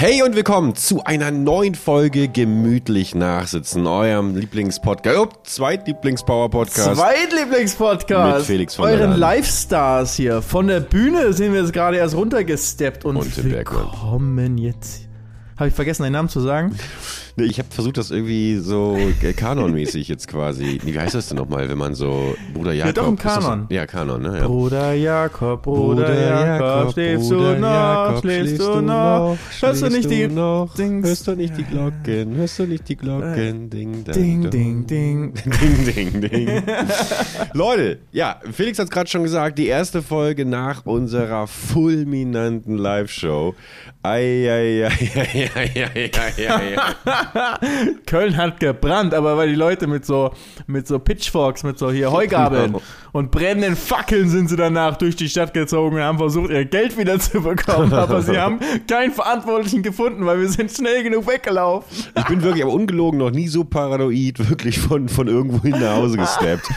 Hey und willkommen zu einer neuen Folge Gemütlich Nachsitzen, eurem Lieblingspodcast, oh, Zweitlieblings-Power-Podcast. Zweitlieblingspodcast. Mit Felix von Euren. Live-Stars hier. Von der Bühne sind wir jetzt gerade erst runtergesteppt und, Und willkommen jetzt. Habe ich vergessen, deinen Namen zu sagen? Nee, Ich habe versucht, das irgendwie so äh, kanonmäßig jetzt quasi. Nee, wie heißt das denn nochmal, wenn man so Bruder Jakob. doch im das so- Kanon. Ja, Kanon, ne? Ja. Bruder Jakob, Bruder, Bruder Jakob, Jakob, schläfst Bruder du noch, Jakob, schläfst du noch, hörst du nicht die noch, Dings? hörst du nicht die Glocken, hörst du nicht die Glocken, ding, dang, Ding, ding, ding. Ding, ding, ding. Leute, ja, Felix hat es gerade schon gesagt, die erste Folge nach unserer fulminanten Live-Show. Ei, Köln hat gebrannt, aber weil die Leute mit so, mit so Pitchforks, mit so hier Heugabeln und brennenden Fackeln sind sie danach durch die Stadt gezogen und haben versucht, ihr Geld wieder zu bekommen. Aber sie haben keinen Verantwortlichen gefunden, weil wir sind schnell genug weggelaufen. Ich bin wirklich, aber ungelogen, noch nie so paranoid, wirklich von, von irgendwo hin nach Hause gesteppt.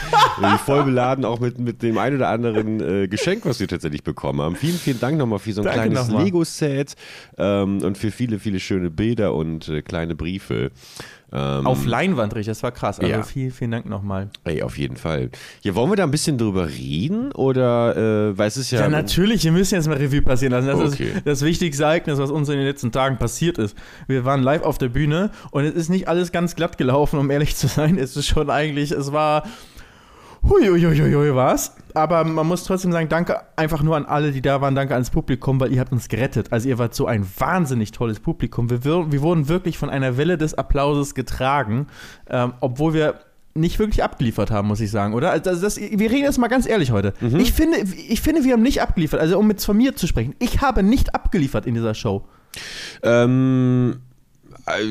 Voll beladen, auch mit, mit dem ein oder anderen äh, Geschenk, was wir tatsächlich bekommen haben. Vielen, vielen Dank nochmal für so ein Danke kleines. Lego-Set ähm, und für viele, viele schöne Bilder und äh, kleine Briefe. Ähm, Auf Leinwand, richtig, das war krass. Also Ja. vielen, vielen Dank nochmal. Ey, auf jeden Fall. Ja, wollen wir da ein bisschen drüber reden? Oder, äh, weil es ist ja. Ja, natürlich, wir müssen jetzt mal Revue passieren lassen. Das Okay. ist das wichtigste Ereignis, was uns in den letzten Tagen passiert ist. Wir waren live auf der Bühne und es ist nicht alles ganz glatt gelaufen, um ehrlich zu sein. Es ist schon eigentlich, es war. Huiuiuiui, was? Aber man muss trotzdem sagen, danke einfach nur an alle, die da waren. Danke ans Publikum, weil ihr habt uns gerettet. Also ihr wart so ein wahnsinnig tolles Publikum. Wir, wir, wurden wirklich von einer Welle des Applauses getragen, ähm, obwohl wir nicht wirklich abgeliefert haben, muss ich sagen, oder? Also das, das, wir reden jetzt mal ganz ehrlich heute. Ich, finde, ich finde, wir haben nicht abgeliefert. Also um jetzt von mir zu sprechen, ich habe nicht abgeliefert in dieser Show. Ähm, äh,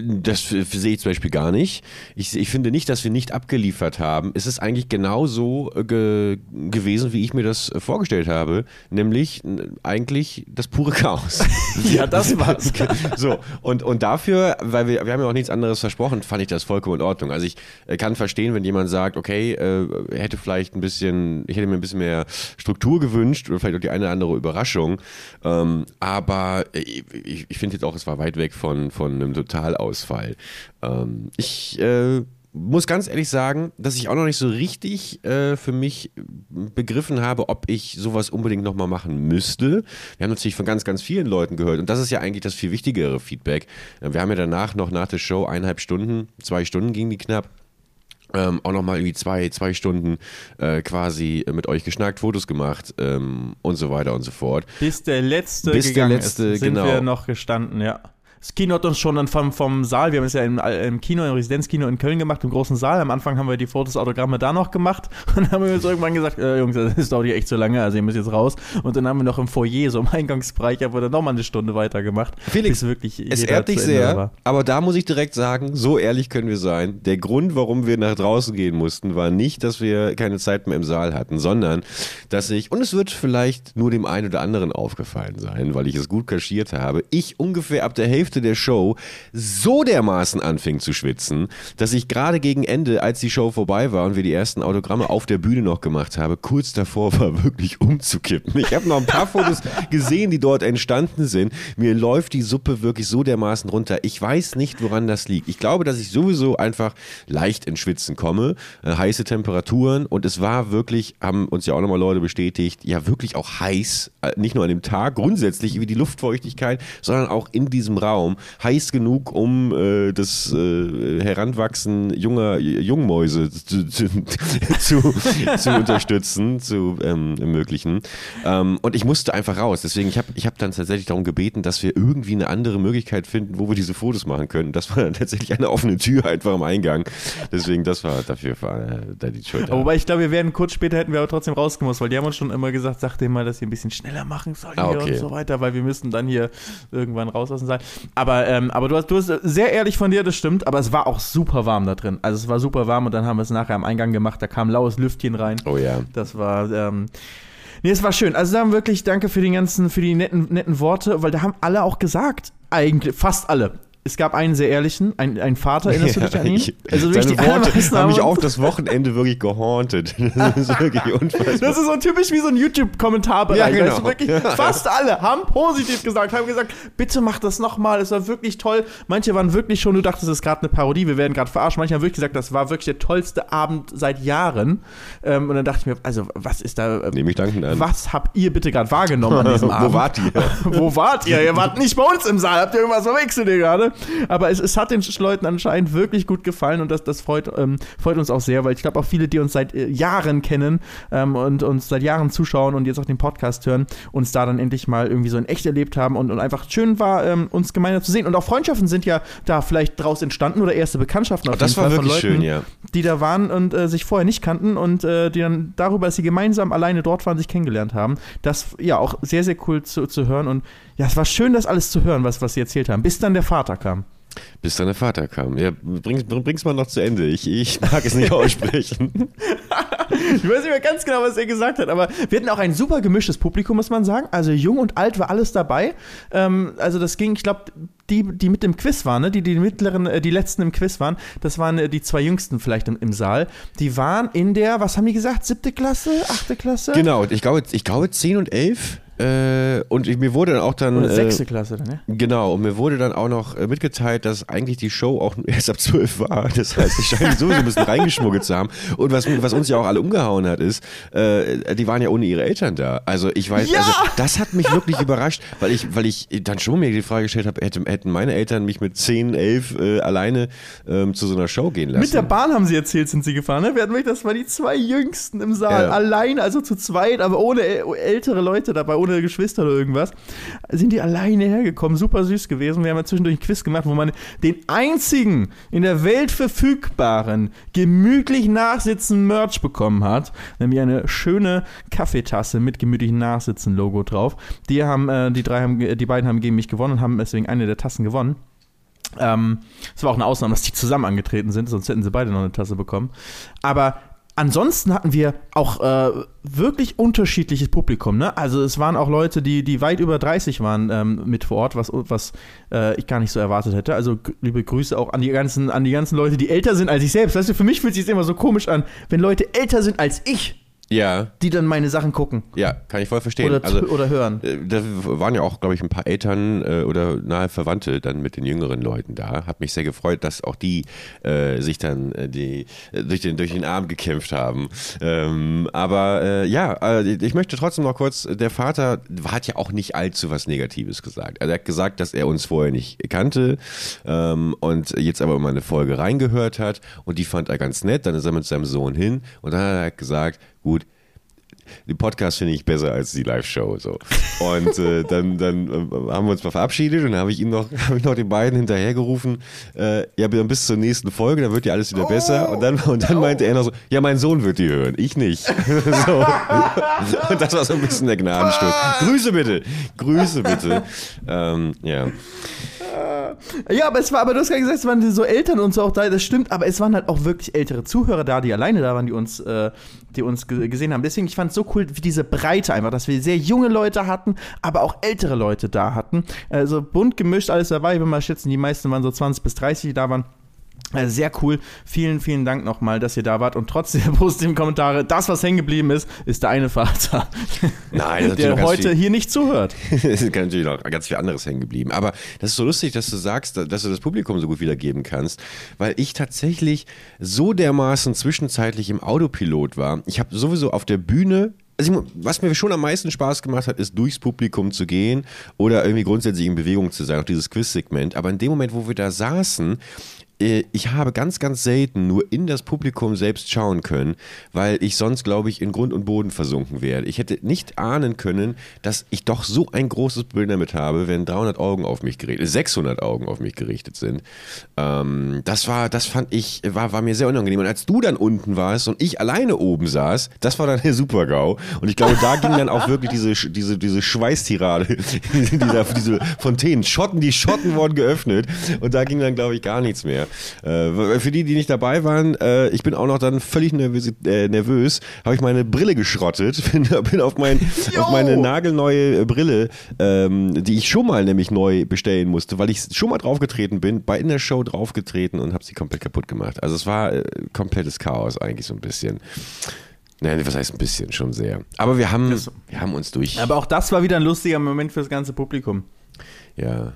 das f- sehe ich zum Beispiel gar nicht. Ich, ich finde nicht, dass wir nicht abgeliefert haben. Es ist eigentlich genauso äh, ge gewesen, wie ich mir das äh, vorgestellt habe. Nämlich eigentlich das pure Chaos. Ja, das war's. so, und, und dafür, weil wir, wir haben ja auch nichts anderes versprochen, fand ich das vollkommen in Ordnung. Also ich äh, kann verstehen, wenn jemand sagt, okay, äh, hätte vielleicht ein bisschen, ich hätte mir ein bisschen mehr Struktur gewünscht oder vielleicht auch die eine oder andere Überraschung. Ähm, aber äh, ich, ich finde jetzt auch, es war weit weg von, von einem Totalausfall. Ähm, ich äh, muss ganz ehrlich sagen, dass ich auch noch nicht so richtig äh, für mich begriffen habe, ob ich sowas unbedingt nochmal machen müsste. Wir haben natürlich von ganz, ganz vielen Leuten gehört und das ist ja eigentlich das viel wichtigere Feedback. Äh, Wir haben ja danach noch nach der Show eineinhalb Stunden, zwei Stunden ging die knapp. Ähm, auch nochmal irgendwie zwei, zwei Stunden äh, quasi mit euch geschnackt, Fotos gemacht ähm, und so weiter und so fort. Bis der letzte Bis der letzte, ist, sind genau. wir noch gestanden, ja. Das Kino hat uns schon dann vom, vom Saal, wir haben es ja im, im Kino, im Residenzkino in Köln gemacht, im großen Saal. Am Anfang haben wir die Fotos, Autogramme da noch gemacht und dann haben wir uns irgendwann gesagt, äh, Jungs, das dauert hier echt zu lange, also ihr müsst jetzt raus. Und dann haben wir noch im Foyer, so im Eingangsbereich, haben wir dann nochmal eine Stunde weitergemacht. Felix, wirklich Es ehrt dich sehr, war. aber da muss ich direkt sagen, so ehrlich können wir sein. Der Grund, warum wir nach draußen gehen mussten, war nicht, dass wir keine Zeit mehr im Saal hatten, sondern dass ich, und es wird vielleicht nur dem einen oder anderen aufgefallen sein, weil ich es gut kaschiert habe, ich ungefähr ab der Hälfte der Show so dermaßen anfing zu schwitzen, dass ich gerade gegen Ende, als die Show vorbei war und wir die ersten Autogramme auf der Bühne noch gemacht habe, kurz davor war wirklich umzukippen. Ich habe noch ein paar Fotos gesehen, die dort entstanden sind. Mir läuft die Suppe wirklich so dermaßen runter. Ich weiß nicht, woran das liegt. Ich glaube, dass ich sowieso einfach leicht ins Schwitzen komme, äh, heiße Temperaturen und es war wirklich, haben uns ja auch nochmal Leute bestätigt, ja wirklich auch heiß, äh, nicht nur an dem Tag, grundsätzlich wie die Luftfeuchtigkeit, sondern auch in diesem Raum. Heiß genug, um äh, das äh, Heranwachsen junger Jungmäuse zu, zu, zu, zu unterstützen, zu ähm, ermöglichen. Ähm, und ich musste einfach raus. Deswegen, ich habe ich hab dann tatsächlich darum gebeten, dass wir irgendwie eine andere Möglichkeit finden, wo wir diese Fotos machen können. Das war dann tatsächlich eine offene Tür einfach am Eingang. Deswegen, das war dafür war, äh, da die Schuld. Wobei ich glaube, wir werden kurz später hätten wir aber trotzdem rausgemusst, weil die haben uns schon immer gesagt, sag denen mal, dass sie ein bisschen schneller machen sollen Ah, okay. und so weiter, weil wir müssten dann hier irgendwann raus aus dem Saal. Aber, ähm, aber du hast, du hast sehr ehrlich von dir, das stimmt, aber es war auch super warm da drin. Also es war super warm und dann haben wir es nachher am Eingang gemacht, da kam laues Lüftchen rein. oh ja. Das war, ähm, nee, es war schön. Also da haben wirklich danke für die ganzen, für die netten, netten Worte, weil da haben alle auch gesagt, eigentlich, fast alle. Es gab einen sehr ehrlichen, einen, einen Vater, erinnerst du dich an ihn? ich- Also Seine Worte haben mich auch das Wochenende wirklich gehauntet. Das ist wirklich unfassbar. Das ist so typisch wie so ein YouTube-Kommentarbereich. Ja, genau. weißt wirklich, fast alle haben positiv gesagt, haben gesagt, bitte mach das nochmal, es war wirklich toll. Manche waren wirklich schon, du dachtest, es ist gerade eine Parodie, wir werden gerade verarscht. Manche haben wirklich gesagt, das war wirklich der tollste Abend seit Jahren. Ähm, und dann dachte ich mir, also was ist da, äh, Nehme ich dankend an. was habt ihr bitte gerade wahrgenommen an diesem Abend? Wo wart ihr? Wo wart ihr? Ihr wart nicht bei uns im Saal. Habt ihr irgendwas verwechselt hier gerade? Aber es, es hat den Leuten anscheinend wirklich gut gefallen und das, das freut, ähm, freut uns auch sehr, weil ich glaube auch viele, die uns seit äh, Jahren kennen ähm, und uns seit Jahren zuschauen und jetzt auch den Podcast hören, uns da dann endlich mal irgendwie so in echt erlebt haben und, und einfach schön war, ähm, uns gemeinsam zu sehen. Und auch Freundschaften sind ja da vielleicht draus entstanden oder erste Bekanntschaften auf Oh, das jeden war Fall von wirklich Leuten, schön, ja. Die da waren und äh, sich vorher nicht kannten und äh, die dann darüber, dass sie gemeinsam alleine dort waren, sich kennengelernt haben. Das ja auch sehr, sehr cool zu, zu hören und ja, es war schön, das alles zu hören, was, was sie erzählt haben, bis dann der Vater kam. Bis dann der Vater kam. Ja, bring's, bring's mal noch zu Ende. Ich, ich mag es nicht aussprechen. Ich weiß nicht mehr ganz genau, was er gesagt hat, aber wir hatten auch ein super gemischtes Publikum, muss man sagen. Also jung und alt war alles dabei. Ähm, also das ging, ich glaube, die, die mit im Quiz waren, ne? die, die mittleren, äh, die letzten im Quiz waren, das waren äh, die zwei jüngsten vielleicht im, im Saal. Die waren in der, was haben die gesagt, siebte Klasse, achte Klasse? Genau, ich glaube, ich glaube 10 und 11. Äh, und ich, mir wurde dann auch dann. Oder äh, sechste Klasse dann, ne? Genau, und mir wurde dann auch noch äh, mitgeteilt, dass eigentlich die Show auch erst ab 12 war. Das heißt, ich scheine sowieso ein bisschen reingeschmuggelt zu haben. Und was, was uns ja auch alle umgehauen hat, ist, äh, die waren ja ohne ihre Eltern da. Also ich weiß, Ja! also das hat mich wirklich überrascht, weil ich, weil ich dann schon mir die Frage gestellt habe, hätte, hätten meine Eltern mich mit 10, 11 äh, alleine ähm, zu so einer Show gehen lassen. Mit der Bahn haben sie erzählt, sind sie gefahren. Ne? Wir hatten wirklich, das waren die zwei Jüngsten im Saal. Ja. Allein, also zu zweit, aber ohne äl- ältere Leute dabei, ohne Geschwister oder irgendwas. Sind die alleine hergekommen. Super süß gewesen. Wir haben ja zwischendurch ein Quiz gemacht, wo man den einzigen in der Welt verfügbaren, gemütlich nachsitzen Merch bekommen hat. Nämlich eine schöne Kaffeetasse mit gemütlich nachsitzen Logo drauf. Die haben, äh, die drei haben, die beiden haben gegen mich gewonnen und haben deswegen eine der Tassen gewonnen. Ähm, es war auch eine Ausnahme, dass die zusammen angetreten sind, sonst hätten sie beide noch eine Tasse bekommen. Aber ansonsten hatten wir auch äh, wirklich unterschiedliches Publikum. Ne? Also es waren auch Leute, die, die weit über 30 waren ähm, mit vor Ort, was, was äh, ich gar nicht so erwartet hätte. Also liebe Grüße auch an die ganzen, an die ganzen Leute, die älter sind als ich selbst. Weißt du, für mich fühlt sich immer so komisch an, wenn Leute älter sind als ich, ja, die dann meine Sachen gucken ja, kann ich voll verstehen. oder, also, oder hören. Äh, Da waren ja auch, glaube ich, ein paar Eltern äh, oder nahe Verwandte dann mit den jüngeren Leuten da. Hat mich sehr gefreut, dass auch die äh, sich dann äh, die, äh, durch, den, durch den Arm gekämpft haben. Ähm, aber äh, ja, äh, ich möchte trotzdem noch kurz, der Vater hat ja auch nicht allzu was Negatives gesagt. Also er hat gesagt, dass er uns vorher nicht kannte ähm, und jetzt aber mal eine Folge reingehört hat und die fand er ganz nett. Dann ist er mit seinem Sohn hin und dann hat er gesagt, gut, den Podcast finde ich besser als die Live-Show. So. Und äh, dann, dann äh, haben wir uns mal verabschiedet und dann habe ich ihm noch, habe ich noch den beiden hinterhergerufen, äh, ja, dann bis zur nächsten Folge, dann wird ja alles wieder besser. Und dann, und dann meinte er noch so, ja, mein Sohn wird die hören, ich nicht. so. Und das war so ein bisschen der Gnadenstoß. Grüße bitte, Grüße bitte. Ähm, ja. Ja, aber es war, aber du hast gerade gesagt, es waren so Eltern und so auch da, das stimmt, aber es waren halt auch wirklich ältere Zuhörer da, die alleine da waren, die uns, äh, die uns ge- gesehen haben. Deswegen, ich fand es so cool, wie diese Breite einfach, dass wir sehr junge Leute hatten, aber auch ältere Leute da hatten. Also bunt gemischt, alles dabei, ich will mal schätzen, die meisten waren so 20 bis 30, die da waren. Also sehr cool. Vielen, vielen Dank nochmal, dass ihr da wart. Und trotz der positiven Kommentare, das, was hängen geblieben ist, ist der eine Vater, Nein, der heute viel- hier nicht zuhört. es ist natürlich noch ganz viel anderes hängen geblieben. Aber das ist so lustig, dass du sagst, dass du das Publikum so gut wiedergeben kannst, weil ich tatsächlich so dermaßen zwischenzeitlich im Autopilot war. Ich habe sowieso auf der Bühne. Also was mir schon am meisten Spaß gemacht hat, ist durchs Publikum zu gehen oder irgendwie grundsätzlich in Bewegung zu sein, auch dieses Quiz-Segment. Aber in dem Moment, wo wir da saßen, äh, ich habe ganz, ganz selten nur in das Publikum selbst schauen können, weil ich sonst, glaube ich, in Grund und Boden versunken wäre. Ich hätte nicht ahnen können, dass ich doch so ein großes Bild damit habe, wenn 300 Augen auf mich gerichtet, 600 Augen auf mich gerichtet sind. Ähm, das war, das fand ich, war, war mir sehr unangenehm. Und als du dann unten warst und ich alleine oben saß, das war dann der Super-GAU. Und ich glaube, da ging dann auch wirklich diese, diese, diese Schweißtirade, die da, diese Fontänen, Schotten, die Schotten wurden geöffnet. Und da ging dann, glaube ich, gar nichts mehr. Äh, für die, die nicht dabei waren, äh, ich bin auch noch dann völlig nervös, äh, nervös habe ich meine Brille geschrottet, bin, bin auf, mein, auf meine nagelneue Brille, ähm, die ich schon mal nämlich neu bestellen musste, weil ich schon mal draufgetreten bin, bei in der Show draufgetreten und habe sie komplett kaputt gemacht. Also es war äh, komplettes Chaos eigentlich so ein bisschen. Nein, was heißt ein bisschen, schon sehr. Aber wir haben, Das- wir haben uns durch. Aber auch das war wieder ein lustiger Moment fürs ganze Publikum. Ja.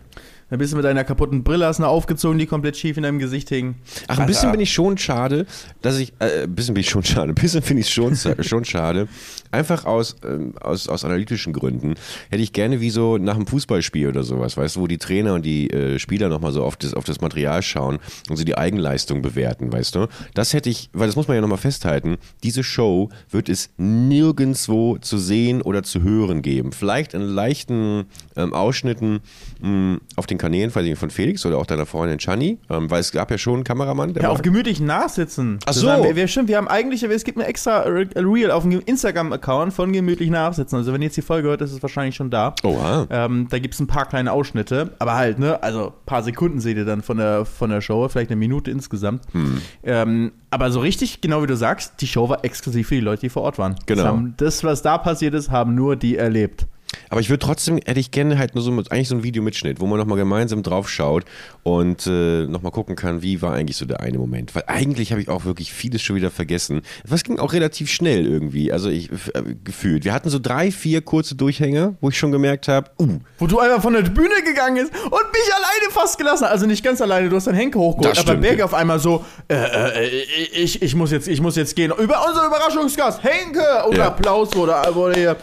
Dann bist du mit deiner kaputten Brille, hast eine aufgezogen, die komplett schief in deinem Gesicht hing. Ach, ein bisschen bin ich schon schade, dass ich, äh, ein bisschen bin ich schon schade, ein bisschen finde ich schon, schon schade. Einfach aus, ähm, aus, aus analytischen Gründen hätte ich gerne wie so nach einem Fußballspiel oder sowas, weißt du, wo die Trainer und die äh, Spieler nochmal so auf das, auf das Material schauen und so die Eigenleistung bewerten, weißt du. Das hätte ich, weil das muss man ja nochmal festhalten, diese Show wird es nirgendwo zu sehen oder zu hören geben. Vielleicht in leichten ähm, Ausschnitten mh, auf den Kanälen ich nicht, von Felix oder auch deiner Freundin Chani, ähm, weil es gab ja schon einen Kameramann, der Ja, auf gemütlichen Nachsitzen. Ach so. Wir, wir, stimmt, wir haben eigentlich, es gibt ein extra Re- Reel auf dem Instagram-Account von gemütlich Nachsitzen. Also wenn ihr jetzt die Folge hört, ist es wahrscheinlich schon da. Oha. Ähm, da gibt es ein paar kleine Ausschnitte, aber halt, ne, also ein paar Sekunden seht ihr dann von der, von der Show, vielleicht eine Minute insgesamt. Hm. Ähm, aber so richtig, genau wie du sagst, die Show war exklusiv für die Leute, die vor Ort waren. Genau. Das, haben, das was da passiert ist, haben nur die erlebt. Aber ich würde trotzdem, hätte ich gerne halt nur so eigentlich so ein Videomitschnitt, wo man nochmal gemeinsam drauf schaut und äh, nochmal gucken kann, wie war eigentlich so der eine Moment. Weil eigentlich habe ich auch wirklich vieles schon wieder vergessen. Was ging auch relativ schnell irgendwie, also ich äh, gefühlt. Wir hatten so drei, vier kurze Durchhänge, wo ich schon gemerkt habe, uh, Wo du einfach von der Bühne gegangen ist und mich alleine fast gelassen hast. Also nicht ganz alleine, du hast deinen Henke hochgeholt, aber Berg auf einmal so, äh, äh, ich, ich, muss jetzt, ich muss jetzt gehen. Über unser Überraschungsgast, Henke! Und Ja. Applaus wurde, wurde hier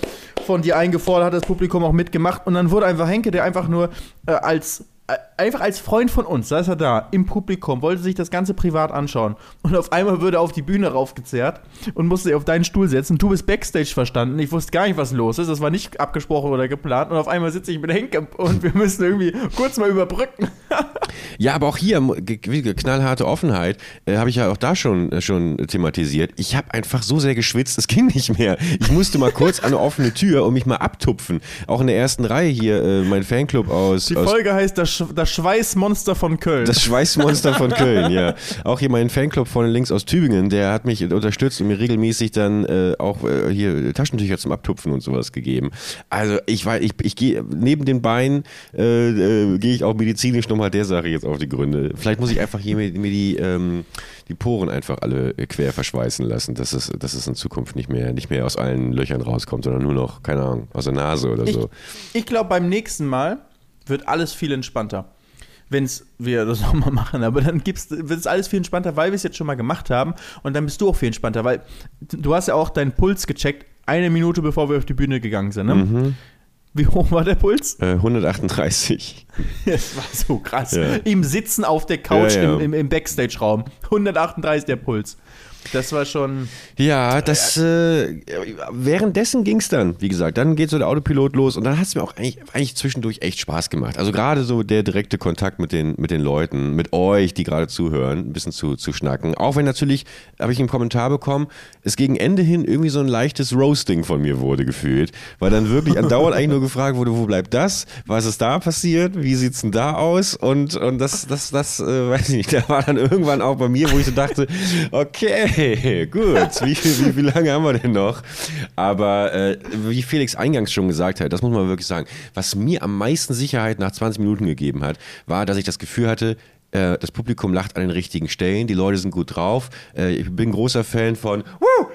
von dir eingefordert, hat das Publikum auch mitgemacht. Und dann wurde einfach Henke, der einfach nur äh, als einfach als Freund von uns, da ist er da, im Publikum, wollte sich das Ganze privat anschauen. Und auf einmal würde er auf die Bühne raufgezerrt und musste sich auf deinen Stuhl setzen. Du bist Backstage verstanden. Ich wusste gar nicht, was los ist. Das war nicht abgesprochen oder geplant. Und auf einmal sitze ich mit Henke und wir müssen irgendwie kurz mal überbrücken. Ja, aber auch hier, knallharte Offenheit, äh, habe ich ja auch da schon, äh, schon thematisiert. Ich habe einfach so sehr geschwitzt, es ging nicht mehr. Ich musste mal kurz an eine offene Tür und mich mal abtupfen. Auch in der ersten Reihe hier, äh, mein Fanclub aus, Die aus Folge heißt das, Sch das Schweißmonster von Köln. Das Schweißmonster von Köln, ja. Auch hier mein Fanclub von links aus Tübingen, der hat mich unterstützt und mir regelmäßig dann äh, auch äh, hier Taschentücher zum Abtupfen und sowas gegeben. Also ich weiß, ich, ich gehe neben den Beinen äh, äh, gehe ich auch medizinisch nochmal der Sache jetzt auf die Gründe. Vielleicht muss ich einfach hier mir, mir die, ähm, die Poren einfach alle quer verschweißen lassen, dass es, dass es in Zukunft nicht mehr, nicht mehr aus allen Löchern rauskommt, sondern nur noch, keine Ahnung, aus der Nase oder Ich, so. ich glaube, beim nächsten Mal wird alles viel entspannter. Wenn wir das nochmal machen, aber dann gibt's, wird es alles viel entspannter, weil wir es jetzt schon mal gemacht haben und dann bist du auch viel entspannter, weil du hast ja auch deinen Puls gecheckt, eine Minute bevor wir auf die Bühne gegangen sind. Ne? Mhm. Wie hoch war der Puls? Äh, 138. Das war so krass. Ja. Im Sitzen auf der Couch Ja, ja. im, im, im Backstage-Raum. 138 der Puls. Das war schon. Ja, das äh, währenddessen ging es dann, wie gesagt, dann geht so der Autopilot los und dann hat es mir auch eigentlich, eigentlich zwischendurch echt Spaß gemacht. Also gerade so der direkte Kontakt mit den, mit den Leuten, mit euch, die gerade zuhören, ein bisschen zu, zu schnacken. Auch wenn natürlich, habe ich einen Kommentar bekommen, es gegen Ende hin irgendwie so ein leichtes Roasting von mir wurde gefühlt, weil dann wirklich andauernd eigentlich nur gefragt wurde, wo bleibt das? Was ist da passiert? Wie sieht's denn da aus? Und, und das, das, das, äh, weiß ich nicht, da war dann irgendwann auch bei mir, wo ich so dachte, okay, gut, wie, viel, wie, wie lange haben wir denn noch? Aber äh, wie Felix eingangs schon gesagt hat, das muss man wirklich sagen, was mir am meisten Sicherheit nach 20 Minuten gegeben hat, war, dass ich das Gefühl hatte, äh, das Publikum lacht an den richtigen Stellen, die Leute sind gut drauf. Äh, ich bin großer Fan von Woo,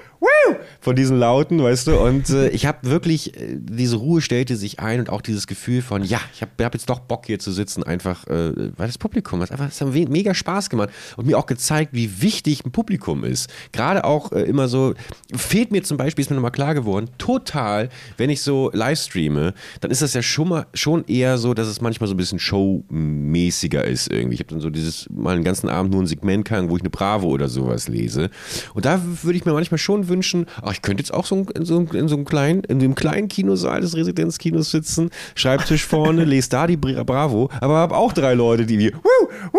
von diesen Lauten, weißt du. Und äh, ich habe wirklich, äh, diese Ruhe stellte sich ein und auch dieses Gefühl von, ja, ich habe hab jetzt doch Bock hier zu sitzen, einfach, äh, weil das Publikum hat einfach, das hat me- mega Spaß gemacht und mir auch gezeigt, wie wichtig ein Publikum ist. Gerade auch äh, immer so, fehlt mir zum Beispiel, ist mir nochmal klar geworden, total, wenn ich so live streame, dann ist das ja schon mal schon eher so, dass es manchmal so ein bisschen showmäßiger ist irgendwie. Ich habe dann so dieses mal einen ganzen Abend nur ein Segment kann, wo ich eine Bravo oder sowas lese. Und da würde ich mir manchmal schon wünschen, ach, ich könnte jetzt auch so in so, einem- in so einem kleinen, in dem kleinen Kinosaal des Residenzkinos sitzen, Schreibtisch vorne, lese da die Bra- Bravo, aber habe auch drei Leute, die wie, wuh, wuh,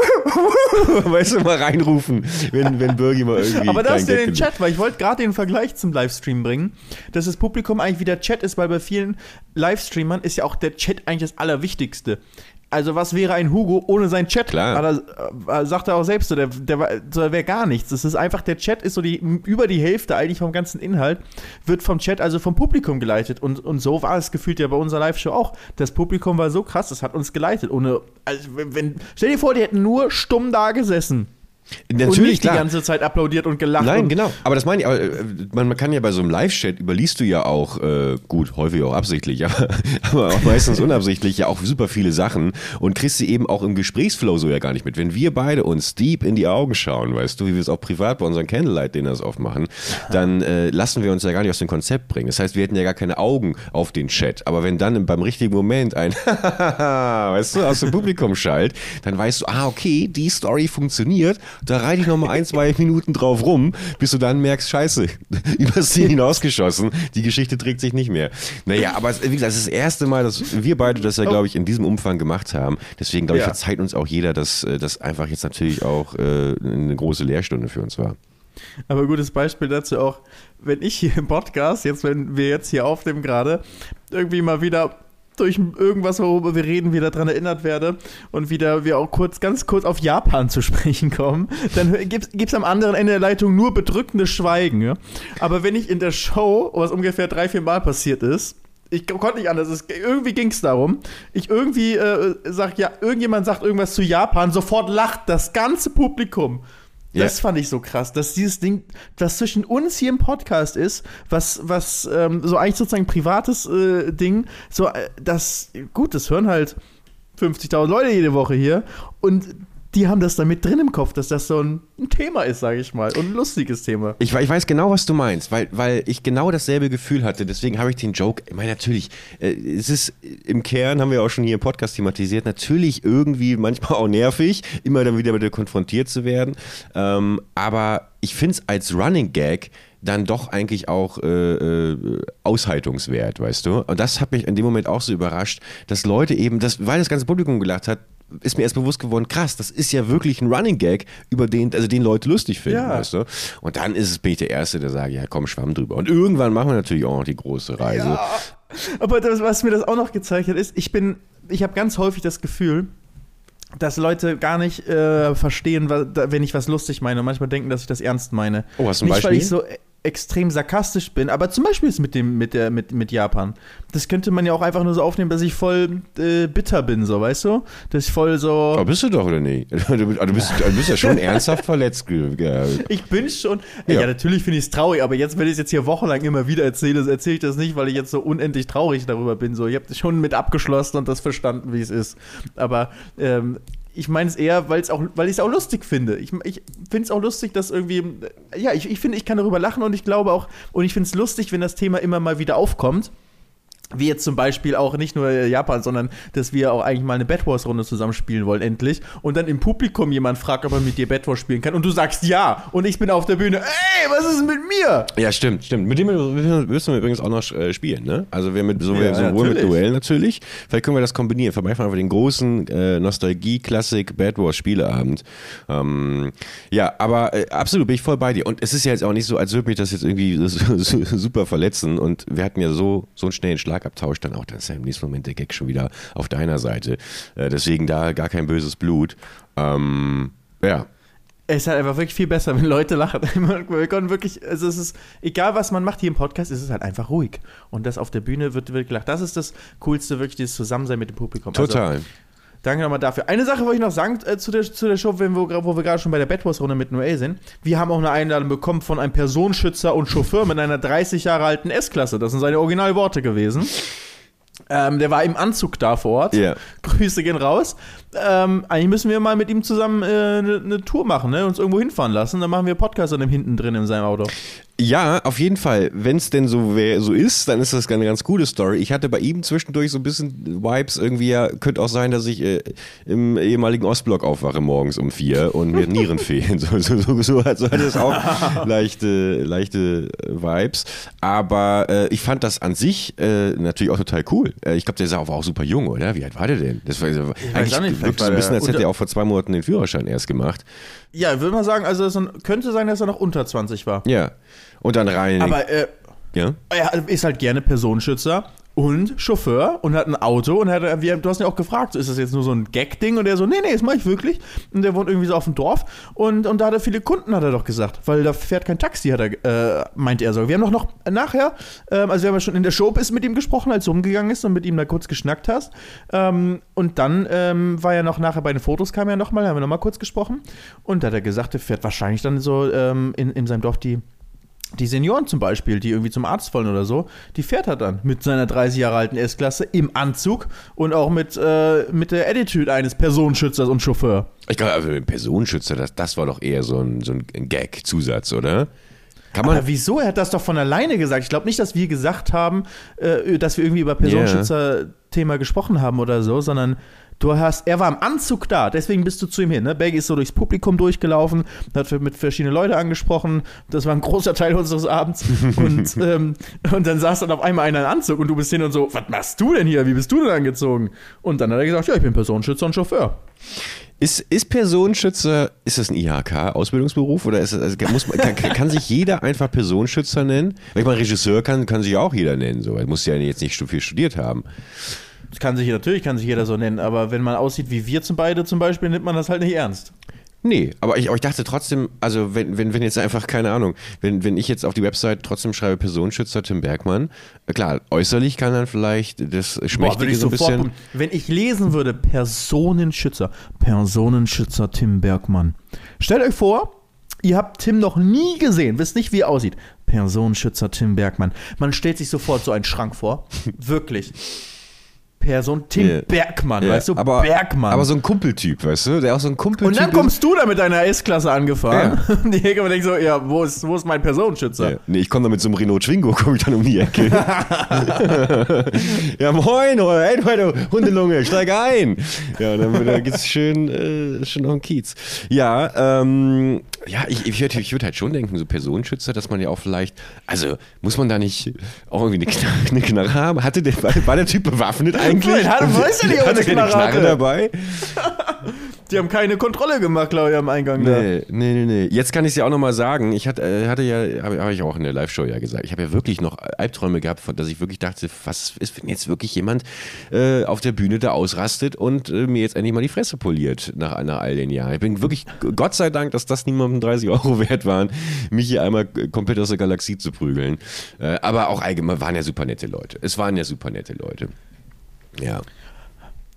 wuh, weißt du, mal reinrufen, wenn, wenn Birgi mal irgendwie. Aber da ist ja den Chat, weil ich wollte gerade den Vergleich zum Livestream bringen, dass das Publikum eigentlich wieder Chat ist, weil bei vielen Livestreamern ist ja auch der Chat eigentlich das Allerwichtigste. Also was wäre ein Hugo ohne sein Chat? Klar. Aber, äh, sagt er auch selbst so, der, der, der wäre gar nichts. Das ist einfach, der Chat ist so die, über die Hälfte eigentlich vom ganzen Inhalt, wird vom Chat, also vom Publikum geleitet. Und, und so war es gefühlt ja bei unserer Live-Show auch. Das Publikum war so krass, das hat uns geleitet. Ohne, also wenn, stell dir vor, die hätten nur stumm da gesessen. Und Natürlich, nicht klar. die ganze Zeit applaudiert und gelacht. Nein, und, genau. Aber das meine ich, aber, äh, man, man kann ja bei so einem Live-Chat überliest du ja auch, äh, gut, häufig auch absichtlich, aber, aber auch meistens unabsichtlich ja auch super viele Sachen und kriegst sie eben auch im Gesprächsflow so ja gar nicht mit. Wenn wir beide uns deep in die Augen schauen, weißt du, wie wir es auch privat bei unseren Candlelight-Dinners aufmachen, dann äh, lassen wir uns ja gar nicht aus dem Konzept bringen. Das heißt, wir hätten ja gar keine Augen auf den Chat. Aber wenn dann beim richtigen Moment ein weißt du, aus dem Publikum schallt, dann weißt du, ah, okay, die Story funktioniert. Da reite ich noch mal ein, zwei Minuten drauf rum, bis du dann merkst, scheiße, übers Ziel hinausgeschossen, die Geschichte trägt sich nicht mehr. Naja, aber wie gesagt, das ist das erste Mal, dass wir beide das ja, glaube ich, in diesem Umfang gemacht haben. Deswegen, glaube ich, Ja. verzeiht uns auch jeder, dass äh, das einfach jetzt natürlich auch äh, eine große Lehrstunde für uns war. Aber gutes Beispiel dazu auch, wenn ich hier im Podcast, jetzt wenn wir jetzt hier aufnehmen gerade, irgendwie mal wieder durch irgendwas, worüber wir reden, wieder daran erinnert werde und wieder wir auch kurz, ganz kurz auf Japan zu sprechen kommen, dann gibt es am anderen Ende der Leitung nur bedrückendes Schweigen. Ja? Aber wenn ich in der Show, was ungefähr drei, vier Mal passiert ist, ich konnte nicht anders. Es, irgendwie ging es darum. Ich irgendwie äh, sag ja, irgendjemand sagt irgendwas zu Japan, sofort lacht das ganze Publikum. Das Ja. fand ich so krass, dass dieses Ding, was zwischen uns hier im Podcast ist, was, was ähm, so eigentlich sozusagen privates äh, Ding, so äh, das, gut, das hören halt 50.000 Leute jede Woche hier und die haben das da mit drin im Kopf, dass das so ein, Thema ist, sage ich mal, und ein lustiges Thema. Ich, ich weiß genau, was du meinst, weil, weil ich genau dasselbe Gefühl hatte. Deswegen habe ich den Joke, ich meine, natürlich, äh, es ist im Kern, haben wir auch schon hier im Podcast thematisiert, natürlich irgendwie manchmal auch nervig, immer dann wieder mit dir konfrontiert zu werden. Ähm, aber ich finde es als Running Gag dann doch eigentlich auch äh, äh, aushaltungswert, weißt du? Und das hat mich in dem Moment auch so überrascht, dass Leute eben, das, weil das ganze Publikum gelacht hat, ist mir erst bewusst geworden, krass, das ist ja wirklich ein Running Gag, über den, also den Leute lustig finden, Ja. weißt du? Und dann ist es bin ich der Erste, der sagt, ja komm, schwamm drüber. Und irgendwann machen wir natürlich auch noch die große Reise. Aber das, was mir das auch noch gezeigt hat, ist, ich bin, ich habe ganz häufig das Gefühl, dass Leute gar nicht äh, verstehen, wenn ich was lustig meine und manchmal denken, dass ich das ernst meine. Oh, hast du ein nicht, weil Beispiel? ich so extrem sarkastisch bin, aber zum Beispiel ist mit dem mit der mit mit Japan. Das könnte man ja auch einfach nur so aufnehmen, dass ich voll äh, bitter bin, so weißt du, dass ich voll so Aber bist du doch, oder nicht? Du, bist- du, bist, du bist ja schon ernsthaft verletzt. ge- Ich bin schon. Ja, Ja. natürlich finde ich es traurig, aber jetzt, wenn ich es jetzt hier wochenlang immer wieder erzähle, erzähle ich das nicht, weil ich jetzt so unendlich traurig darüber bin. So, ich habe schon mit abgeschlossen und das verstanden, wie es ist. Aber ähm, ich meine es eher, weil's auch, weil ich es auch lustig finde. Ich, ich finde es auch lustig, dass irgendwie. Ja, ich, ich finde, ich kann darüber lachen und ich glaube auch, und ich finde es lustig, wenn das Thema immer mal wieder aufkommt. Wie jetzt zum Beispiel auch nicht nur Japan, sondern dass wir auch eigentlich mal eine Bad Wars-Runde zusammen spielen wollen, endlich. Und dann im Publikum jemand fragt, ob er mit dir Bad Wars spielen kann. Und du sagst ja. Und ich bin auf der Bühne, ey, was ist mit mir? Ja, stimmt, stimmt. Mit dem müssen wir übrigens auch noch äh, spielen, ne? Also wir mit so, Ja, sowohl mit. Duell natürlich. Vielleicht können wir das kombinieren. Vielleicht machen wir den großen äh, Nostalgie-Klassik Bad Wars Spieleabend. Ähm, ja, aber äh, absolut bin ich voll bei dir. Und es ist ja jetzt auch nicht so, als würde mich das jetzt irgendwie so, so, super verletzen. Und wir hatten ja so, so einen schnellen Schlagabtausch dann auch. Dann ist ja im nächsten Moment der Gag schon wieder auf deiner Seite. Äh, deswegen da gar kein böses Blut. Ähm, ja. Es ist halt einfach wirklich viel besser, wenn Leute lachen. Wir können wirklich, also es ist, egal was man macht hier im Podcast, es ist halt einfach ruhig. Und das auf der Bühne wird, wird gelacht. Das ist das Coolste, wirklich dieses Zusammensein mit dem Publikum. Also, Total. Danke nochmal dafür. Eine Sache wollte ich noch sagen äh, zu, der, zu der Show, wenn wir, wo wir gerade schon bei der Bad Wars-Runde mit Noel sind. Wir haben auch eine Einladung bekommen von einem Personenschützer und Chauffeur mit einer 30 Jahre alten S-Klasse. Das sind seine Originalworte gewesen. Ähm, der war im Anzug da vor Ort. Ja. Grüße gehen raus. Ähm, eigentlich müssen wir mal mit ihm zusammen eine äh, ne- ne Tour machen, ne? uns irgendwo hinfahren lassen. Dann machen wir Podcast an dem hinten drin in seinem Auto. Ja, auf jeden Fall. Wenn es denn so, wär, so ist, dann ist das eine ganz coole Story. Ich hatte bei ihm zwischendurch so ein bisschen Vibes irgendwie, ja, könnte auch sein, dass ich äh, im ehemaligen Ostblock aufwache morgens um vier und mir Nieren fehlen. So, so, so, so, hat, es auch leichte, leichte Vibes. Aber äh, ich fand das an sich äh, natürlich auch total cool. Äh, ich glaube, der sah auch, war auch super jung, oder? Wie alt war der denn? Das war, eigentlich auch nicht, wirkt so ein bisschen, als hätte er auch vor zwei Monaten den Führerschein erst gemacht. Ja, würde man sagen, also es könnte sein, dass er noch unter 20 war. Ja. Und dann rein. Aber äh, ja. er ist halt gerne Personenschützer und Chauffeur und hat ein Auto und hat, du hast ihn auch gefragt, ist das jetzt nur so ein Gag-Ding? Und er so, nee, nee, das mache ich wirklich. Und der wohnt irgendwie so auf dem Dorf und, und da hat er viele Kunden, hat er doch gesagt, weil da fährt kein Taxi, hat er, äh, meint er so. Wir haben doch noch nachher, ähm, also wir haben ja schon in der Show mit ihm gesprochen, als du umgegangen ist und mit ihm da kurz geschnackt hast. Ähm, und dann ähm, war ja noch nachher bei den Fotos, kam er nochmal, haben wir nochmal kurz gesprochen. Und da hat er gesagt, er fährt wahrscheinlich dann so ähm, in, in seinem Dorf die die Senioren zum Beispiel, die irgendwie zum Arzt wollen oder so, die fährt er dann mit seiner 30 Jahre alten S-Klasse im Anzug und auch mit, äh, mit der Attitude eines Personenschützers und Chauffeur. Ich glaube, also Personenschützer, das, das war doch eher so ein, so ein Gag-Zusatz, oder? Kann man Aber wieso? Er hat das doch von alleine gesagt. Ich glaube nicht, dass wir gesagt haben, äh, dass wir irgendwie über Personenschützer-Thema gesprochen haben oder so, sondern Du hast, er war im Anzug da, deswegen bist du zu ihm hin. Ne? Baggy ist so durchs Publikum durchgelaufen, hat mit verschiedenen Leuten angesprochen. Das war ein großer Teil unseres Abends. und, ähm, und dann saß dann auf einmal einer im Anzug und du bist hin und so, was machst du denn hier? Wie bist du denn angezogen? Und dann hat er gesagt, ja, ich bin Personenschützer und Chauffeur. Ist, ist Personenschützer, ist das ein IHK-Ausbildungsberuf oder ist das, also muss kann, kann, sich jeder einfach Personenschützer nennen? Weil ich meine, Regisseur kann, kann sich auch jeder nennen, so. Er muss ja jetzt nicht so viel studiert haben. Das kann sich natürlich kann sich jeder so nennen, aber wenn man aussieht wie wir zum beide zum Beispiel, nimmt man das halt nicht ernst. Nee, aber ich, aber ich dachte trotzdem, also wenn, wenn, wenn jetzt einfach, keine Ahnung, wenn, wenn ich jetzt auf die Website trotzdem schreibe Personenschützer Tim Bergmann, äh, klar, äußerlich kann dann vielleicht das Schmächtige so ein bisschen... Wenn ich lesen würde, Personenschützer, Personenschützer Tim Bergmann. Stellt euch vor, ihr habt Tim noch nie gesehen, wisst nicht, wie er aussieht. Personenschützer Tim Bergmann. Man stellt sich sofort so einen Schrank vor. Wirklich. Person, Tim yeah. Bergmann, yeah. weißt du? Aber, Bergmann. Aber so ein Kumpeltyp, weißt du? Der auch so ein Kumpeltyp. Und dann kommst du da mit deiner S-Klasse angefahren. Ja. Und die Hecke denkt so, ja, wo ist, wo ist mein Personenschützer? Ja. Nee, ich komme da mit so einem Renault Twingo, komme ich dann um die Ecke. ja, moin, hey, du Hundelunge, steig ein. Ja, dann, dann geht's schön, äh, schön auf den Kiez. Ja, ähm, ja, ich, ich würde ich würd halt schon denken, so Personenschützer, dass man ja auch vielleicht, also muss man da nicht auch irgendwie eine Knarre, eine Knarre haben? Hatte der, war der Typ bewaffnet eigentlich? Nein, hatte, weiß ja nicht, hatte keine Knarre dabei? Die haben keine Kontrolle gemacht, glaube ich, am Eingang. Nee, da. nee, nee, nee. Jetzt kann ich es ja auch nochmal sagen. Ich hatte, äh, hatte ja, habe hab ich auch in der Live-Show ja gesagt, ich habe ja wirklich noch Albträume gehabt, dass ich wirklich dachte, was ist, wenn jetzt wirklich jemand äh, auf der Bühne da ausrastet und äh, mir jetzt endlich mal die Fresse poliert nach, nach all den Jahren. Ich bin wirklich, Gott sei Dank, dass das niemandem 30 Euro wert waren, mich hier einmal komplett aus der Galaxie zu prügeln. Äh, aber auch allgemein waren ja super nette Leute. Es waren ja super nette Leute. Ja.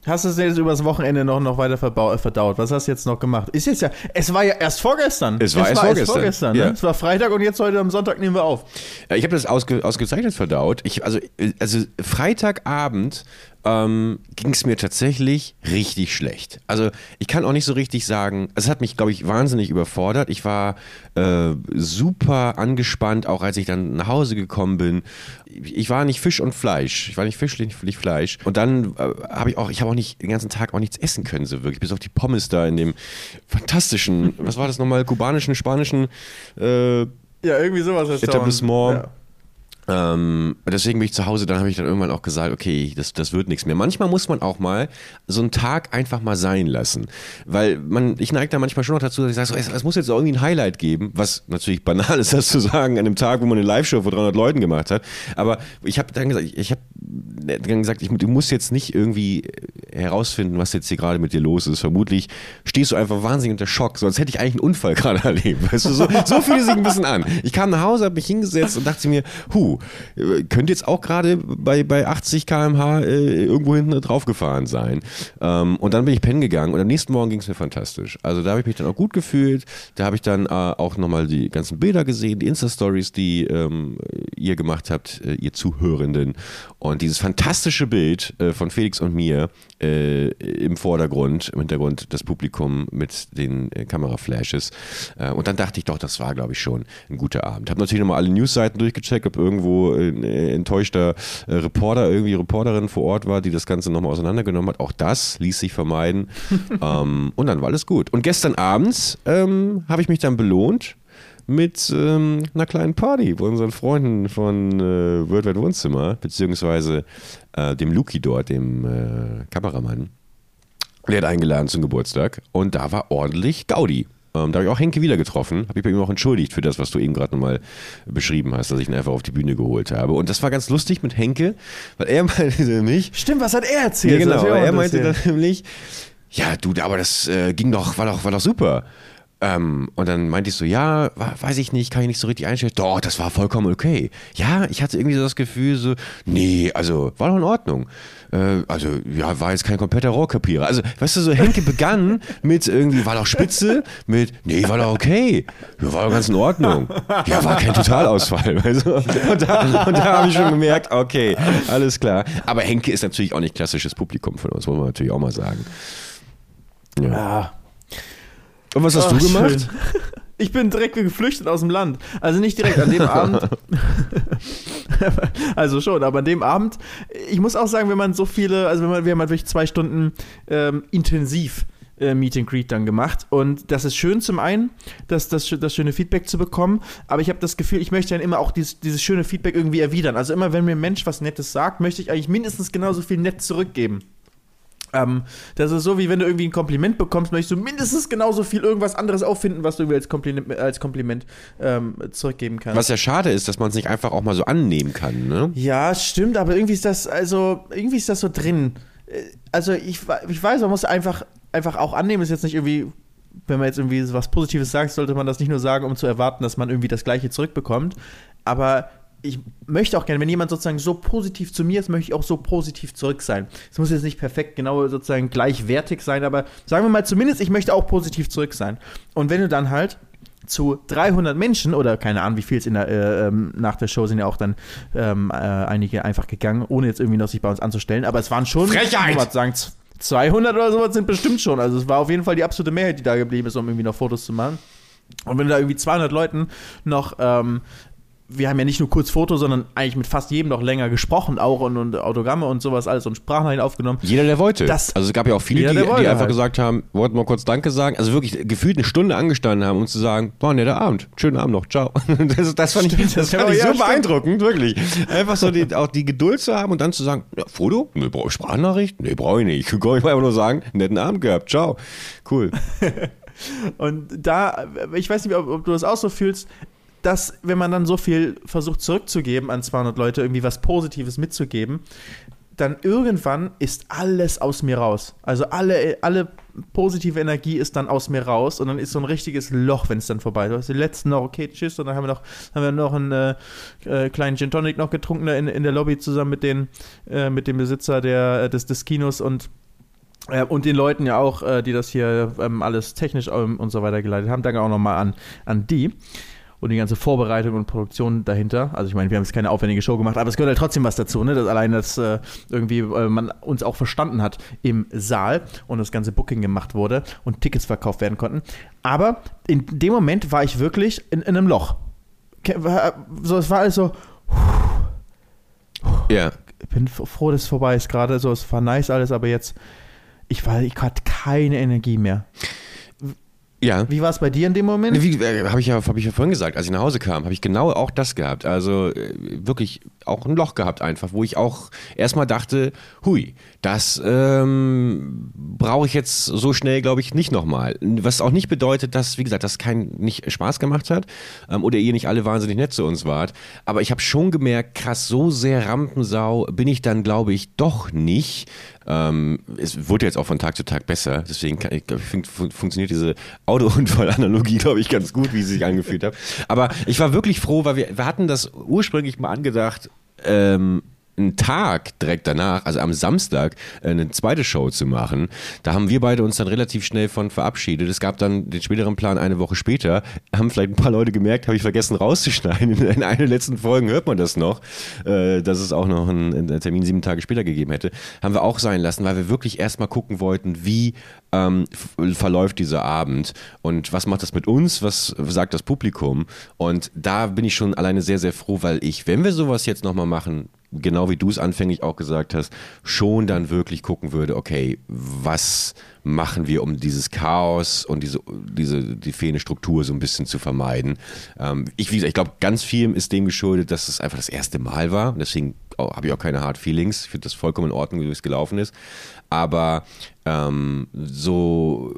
Hast du es jetzt übers Wochenende noch, noch weiter äh, verdaut? Was hast du jetzt noch gemacht? Ist jetzt ja, es war ja erst vorgestern. Es war, es erst, war vorgestern. erst vorgestern. Ja. Ne? Es war Freitag und jetzt heute am Sonntag nehmen wir auf. Ja, ich habe das ausge, ausgezeichnet verdaut. Ich, also, also Freitagabend ähm, ging es mir tatsächlich richtig schlecht. Also ich kann auch nicht so richtig sagen, es hat mich, glaube ich, wahnsinnig überfordert. Ich war äh, super angespannt, auch als ich dann nach Hause gekommen bin. Ich war nicht Fisch und Fleisch. Ich war nicht Fisch, nicht, Fleisch. Und dann äh, habe ich auch, ich habe auch nicht den ganzen Tag auch nichts essen können, so wirklich, bis auf die Pommes da in dem fantastischen, was war das nochmal, kubanischen, spanischen äh, ja, irgendwie sowas Etablissement. Ja. Ähm, deswegen bin ich zu Hause, dann habe ich dann irgendwann auch gesagt, okay, das, das wird nichts mehr. Manchmal muss man auch mal so einen Tag einfach mal sein lassen. Weil man, ich neige da manchmal schon noch dazu, dass ich sage, so, es, es, muss jetzt irgendwie ein Highlight geben, was natürlich banal ist, das zu sagen, an einem Tag, wo man eine Live-Show vor 300 Leuten gemacht hat. Aber ich habe dann gesagt, ich habe dann gesagt, ich, du musst jetzt nicht irgendwie herausfinden, was jetzt hier gerade mit dir los ist. Vermutlich stehst du einfach wahnsinnig unter Schock, sonst hätte ich eigentlich einen Unfall gerade erlebt. Weißt du, so, so fühlt es sich ein bisschen an. Ich kam nach Hause, habe mich hingesetzt und dachte mir, hu, könnte jetzt auch gerade bei, bei 80 km/h äh, irgendwo hinten draufgefahren sein. Ähm, und dann bin ich pennen gegangen und am nächsten Morgen ging es mir fantastisch. Also da habe ich mich dann auch gut gefühlt. Da habe ich dann äh, auch nochmal die ganzen Bilder gesehen, die Insta-Stories, die ähm, ihr gemacht habt, äh, ihr Zuhörenden. Und dieses fantastische Bild äh, von Felix und mir äh, im Vordergrund, im Hintergrund das Publikum mit den äh, Kameraflashes. und dann dachte ich doch, das war, glaube ich, schon ein guter Abend. Habe natürlich nochmal alle Newsseiten durchgecheckt, ob irgendwo ein enttäuschter äh, Reporter, irgendwie Reporterin vor Ort war, die das Ganze nochmal auseinandergenommen hat. Auch das ließ sich vermeiden. ähm, und dann war alles gut. Und gestern abends ähm, habe ich mich dann belohnt mit ähm, einer kleinen Party bei unseren Freunden von äh, World Wide Wohnzimmer, beziehungsweise äh, dem Luki dort, dem äh, Kameramann. Der hat eingeladen zum Geburtstag und da war ordentlich Gaudi. Ähm, da habe ich auch Henke wieder getroffen. Habe ich bei ihm auch entschuldigt für das, was du eben gerade nochmal beschrieben hast, dass ich ihn einfach auf die Bühne geholt habe. Und das war ganz lustig mit Henke, weil er meinte nämlich. Stimmt, was hat er erzählt? Ja, genau. Er meinte dann nämlich, ja, du, aber das äh, ging doch, war doch, war doch super. Ähm, und dann meinte ich so, ja, weiß ich nicht, kann ich nicht so richtig einstellen. Doch, das war vollkommen okay. Ja, ich hatte irgendwie so das Gefühl, so, nee, also war doch in Ordnung. Äh, also, ja, war jetzt kein kompletter Rohrkapierer. Also, weißt du, so Henke begann mit irgendwie, war doch spitze, mit, nee, war doch okay. Ja, war doch ganz in Ordnung. Ja, war kein Totalausfall. Weißt du? Und da, und da habe ich schon gemerkt, okay, alles klar. Aber Henke ist natürlich auch nicht klassisches Publikum von uns, muss man natürlich auch mal sagen. Ja. Ah. Und was hast Ach, du gemacht? schön. Ich bin direkt geflüchtet aus dem Land. Also nicht direkt an dem Abend. also schon, aber an dem Abend, ich muss auch sagen, wenn man so viele, also wenn man, wir haben halt wirklich zwei Stunden ähm, intensiv äh, Meet and Greet dann gemacht. Und das ist schön zum einen, das, das, das schöne Feedback zu bekommen. Aber ich habe das Gefühl, ich möchte dann immer auch dieses, dieses schöne Feedback irgendwie erwidern. Also immer, wenn mir ein Mensch was Nettes sagt, möchte ich eigentlich mindestens genauso viel nett zurückgeben. Ähm, das ist so, wie wenn du irgendwie ein Kompliment bekommst, möchtest du mindestens genauso viel irgendwas anderes auffinden, was du irgendwie als Kompliment, als Kompliment ähm, zurückgeben kannst. Was ja schade ist, dass man es nicht einfach auch mal so annehmen kann, ne? Ja, stimmt, aber irgendwie ist das, also, irgendwie ist das so drin. Äh, Also, ich, ich weiß, man muss einfach, einfach auch annehmen, ist jetzt nicht irgendwie, wenn man jetzt irgendwie was Positives sagt, sollte man das nicht nur sagen, um zu erwarten, dass man irgendwie das Gleiche zurückbekommt. Aber ich möchte auch gerne, wenn jemand sozusagen so positiv zu mir ist, möchte ich auch so positiv zurück sein. Es muss jetzt nicht perfekt genau sozusagen gleichwertig sein, aber sagen wir mal zumindest, ich möchte auch positiv zurück sein. Und wenn du dann halt zu 300 Menschen oder keine Ahnung, wie viel es in der, äh, ähm, nach der Show sind ja auch dann ähm, äh, einige einfach gegangen, ohne jetzt irgendwie noch sich bei uns anzustellen. Aber es waren schon, Frechheit! ich sagen, z- 200 oder sowas sind bestimmt schon. Also es war auf jeden Fall die absolute Mehrheit, die da geblieben ist, um irgendwie noch Fotos zu machen. Und wenn du da irgendwie 200 Leuten noch ähm, wir haben ja nicht nur kurz Foto, sondern eigentlich mit fast jedem noch länger gesprochen, auch und, und Autogramme und sowas alles und Sprachnachrichten aufgenommen. Jeder, der wollte. Das- also es gab ja auch viele, die, die einfach halt. gesagt haben, wollten mal kurz Danke sagen. Also wirklich gefühlt eine Stunde angestanden haben, um zu sagen, war netter Abend, schönen Abend noch, ciao. Das, das fand ich, Stimmt, das das fand ich man- so ja, stimmt. beeindruckend, wirklich. Einfach so die, auch die Geduld zu haben und dann zu sagen, ja, Foto? Nee, brauche ich Sprachnachricht? Nee, brauche ich nicht. Ich kann einfach nur sagen, netten Abend gehabt, ciao. Cool. Und da, ich weiß nicht, ob, ob du das auch so fühlst, dass, wenn man dann so viel versucht zurückzugeben an 200 Leute, irgendwie was Positives mitzugeben, dann irgendwann ist alles aus mir raus. Also alle, alle positive Energie ist dann aus mir raus und dann ist so ein richtiges Loch, wenn es dann vorbei ist. Die letzten noch, okay, tschüss, und dann haben wir noch, haben wir noch einen äh, äh, kleinen Gin Tonic noch getrunken in, in der Lobby zusammen mit, den, äh, mit dem Besitzer der, des, des Kinos und äh, und den Leuten ja auch, äh, die das hier ähm, alles technisch ähm, und so weiter geleitet haben. Danke auch nochmal an, an die und die ganze Vorbereitung und Produktion dahinter. Also ich meine, wir haben jetzt keine aufwendige Show gemacht, aber es gehört halt trotzdem was dazu, ne? Dass allein, dass äh, irgendwie äh, man uns auch verstanden hat im Saal und das ganze Booking gemacht wurde und Tickets verkauft werden konnten. Aber in dem Moment war ich wirklich in, in einem Loch. War- So, es war alles so, Ja. ich bin froh, dass es vorbei ist gerade. So, es war nice alles, aber jetzt, ich war, ich hatte keine Energie mehr. Ja. Wie war es bei dir in dem Moment? Äh, habe ich, ja, hab ich ja vorhin gesagt, als ich nach Hause kam, habe ich genau auch das gehabt. Also äh, wirklich auch ein Loch gehabt einfach, wo ich auch erstmal dachte, hui, das ähm, brauche ich jetzt so schnell, glaube ich, nicht nochmal. Was auch nicht bedeutet, dass, wie gesagt, das kein nicht Spaß gemacht hat ähm, oder ihr nicht alle wahnsinnig nett zu uns wart. Aber ich habe schon gemerkt, krass, so sehr Rampensau bin ich dann, glaube ich, doch nicht. Ähm, es wurde jetzt auch von Tag zu Tag besser, deswegen kann, ich, fun funktioniert diese Autounfall-Analogie, glaube ich, ganz gut, wie sie sich angefühlt hat. Aber ich war wirklich froh, weil wir, wir hatten das ursprünglich mal angedacht, ähm, einen Tag direkt danach, also am Samstag, äh, eine zweite Show zu machen. Da haben wir beide uns dann relativ schnell von verabschiedet. Es gab dann den späteren Plan eine Woche später. Haben vielleicht ein paar Leute gemerkt, habe ich vergessen rauszuschneiden. In einer der letzten Folgen hört man das noch, äh, dass es auch noch einen, Termin sieben Tage später gegeben hätte. Haben wir auch sein lassen, weil wir wirklich erstmal gucken wollten, wie ähm, verläuft dieser Abend und was macht das mit uns, was sagt das Publikum. Und da bin ich schon alleine sehr, sehr froh, weil ich, wenn wir sowas jetzt nochmal machen, genau wie du es anfänglich auch gesagt hast, schon dann wirklich gucken würde, okay, was machen wir, um dieses Chaos und diese, diese die fehlende Struktur so ein bisschen zu vermeiden. Ähm, ich, ich glaube, ganz viel ist dem geschuldet, dass es einfach das erste Mal war. Deswegen habe ich auch keine Hard Feelings. Ich finde das vollkommen in Ordnung, wie es gelaufen ist. Aber ähm, so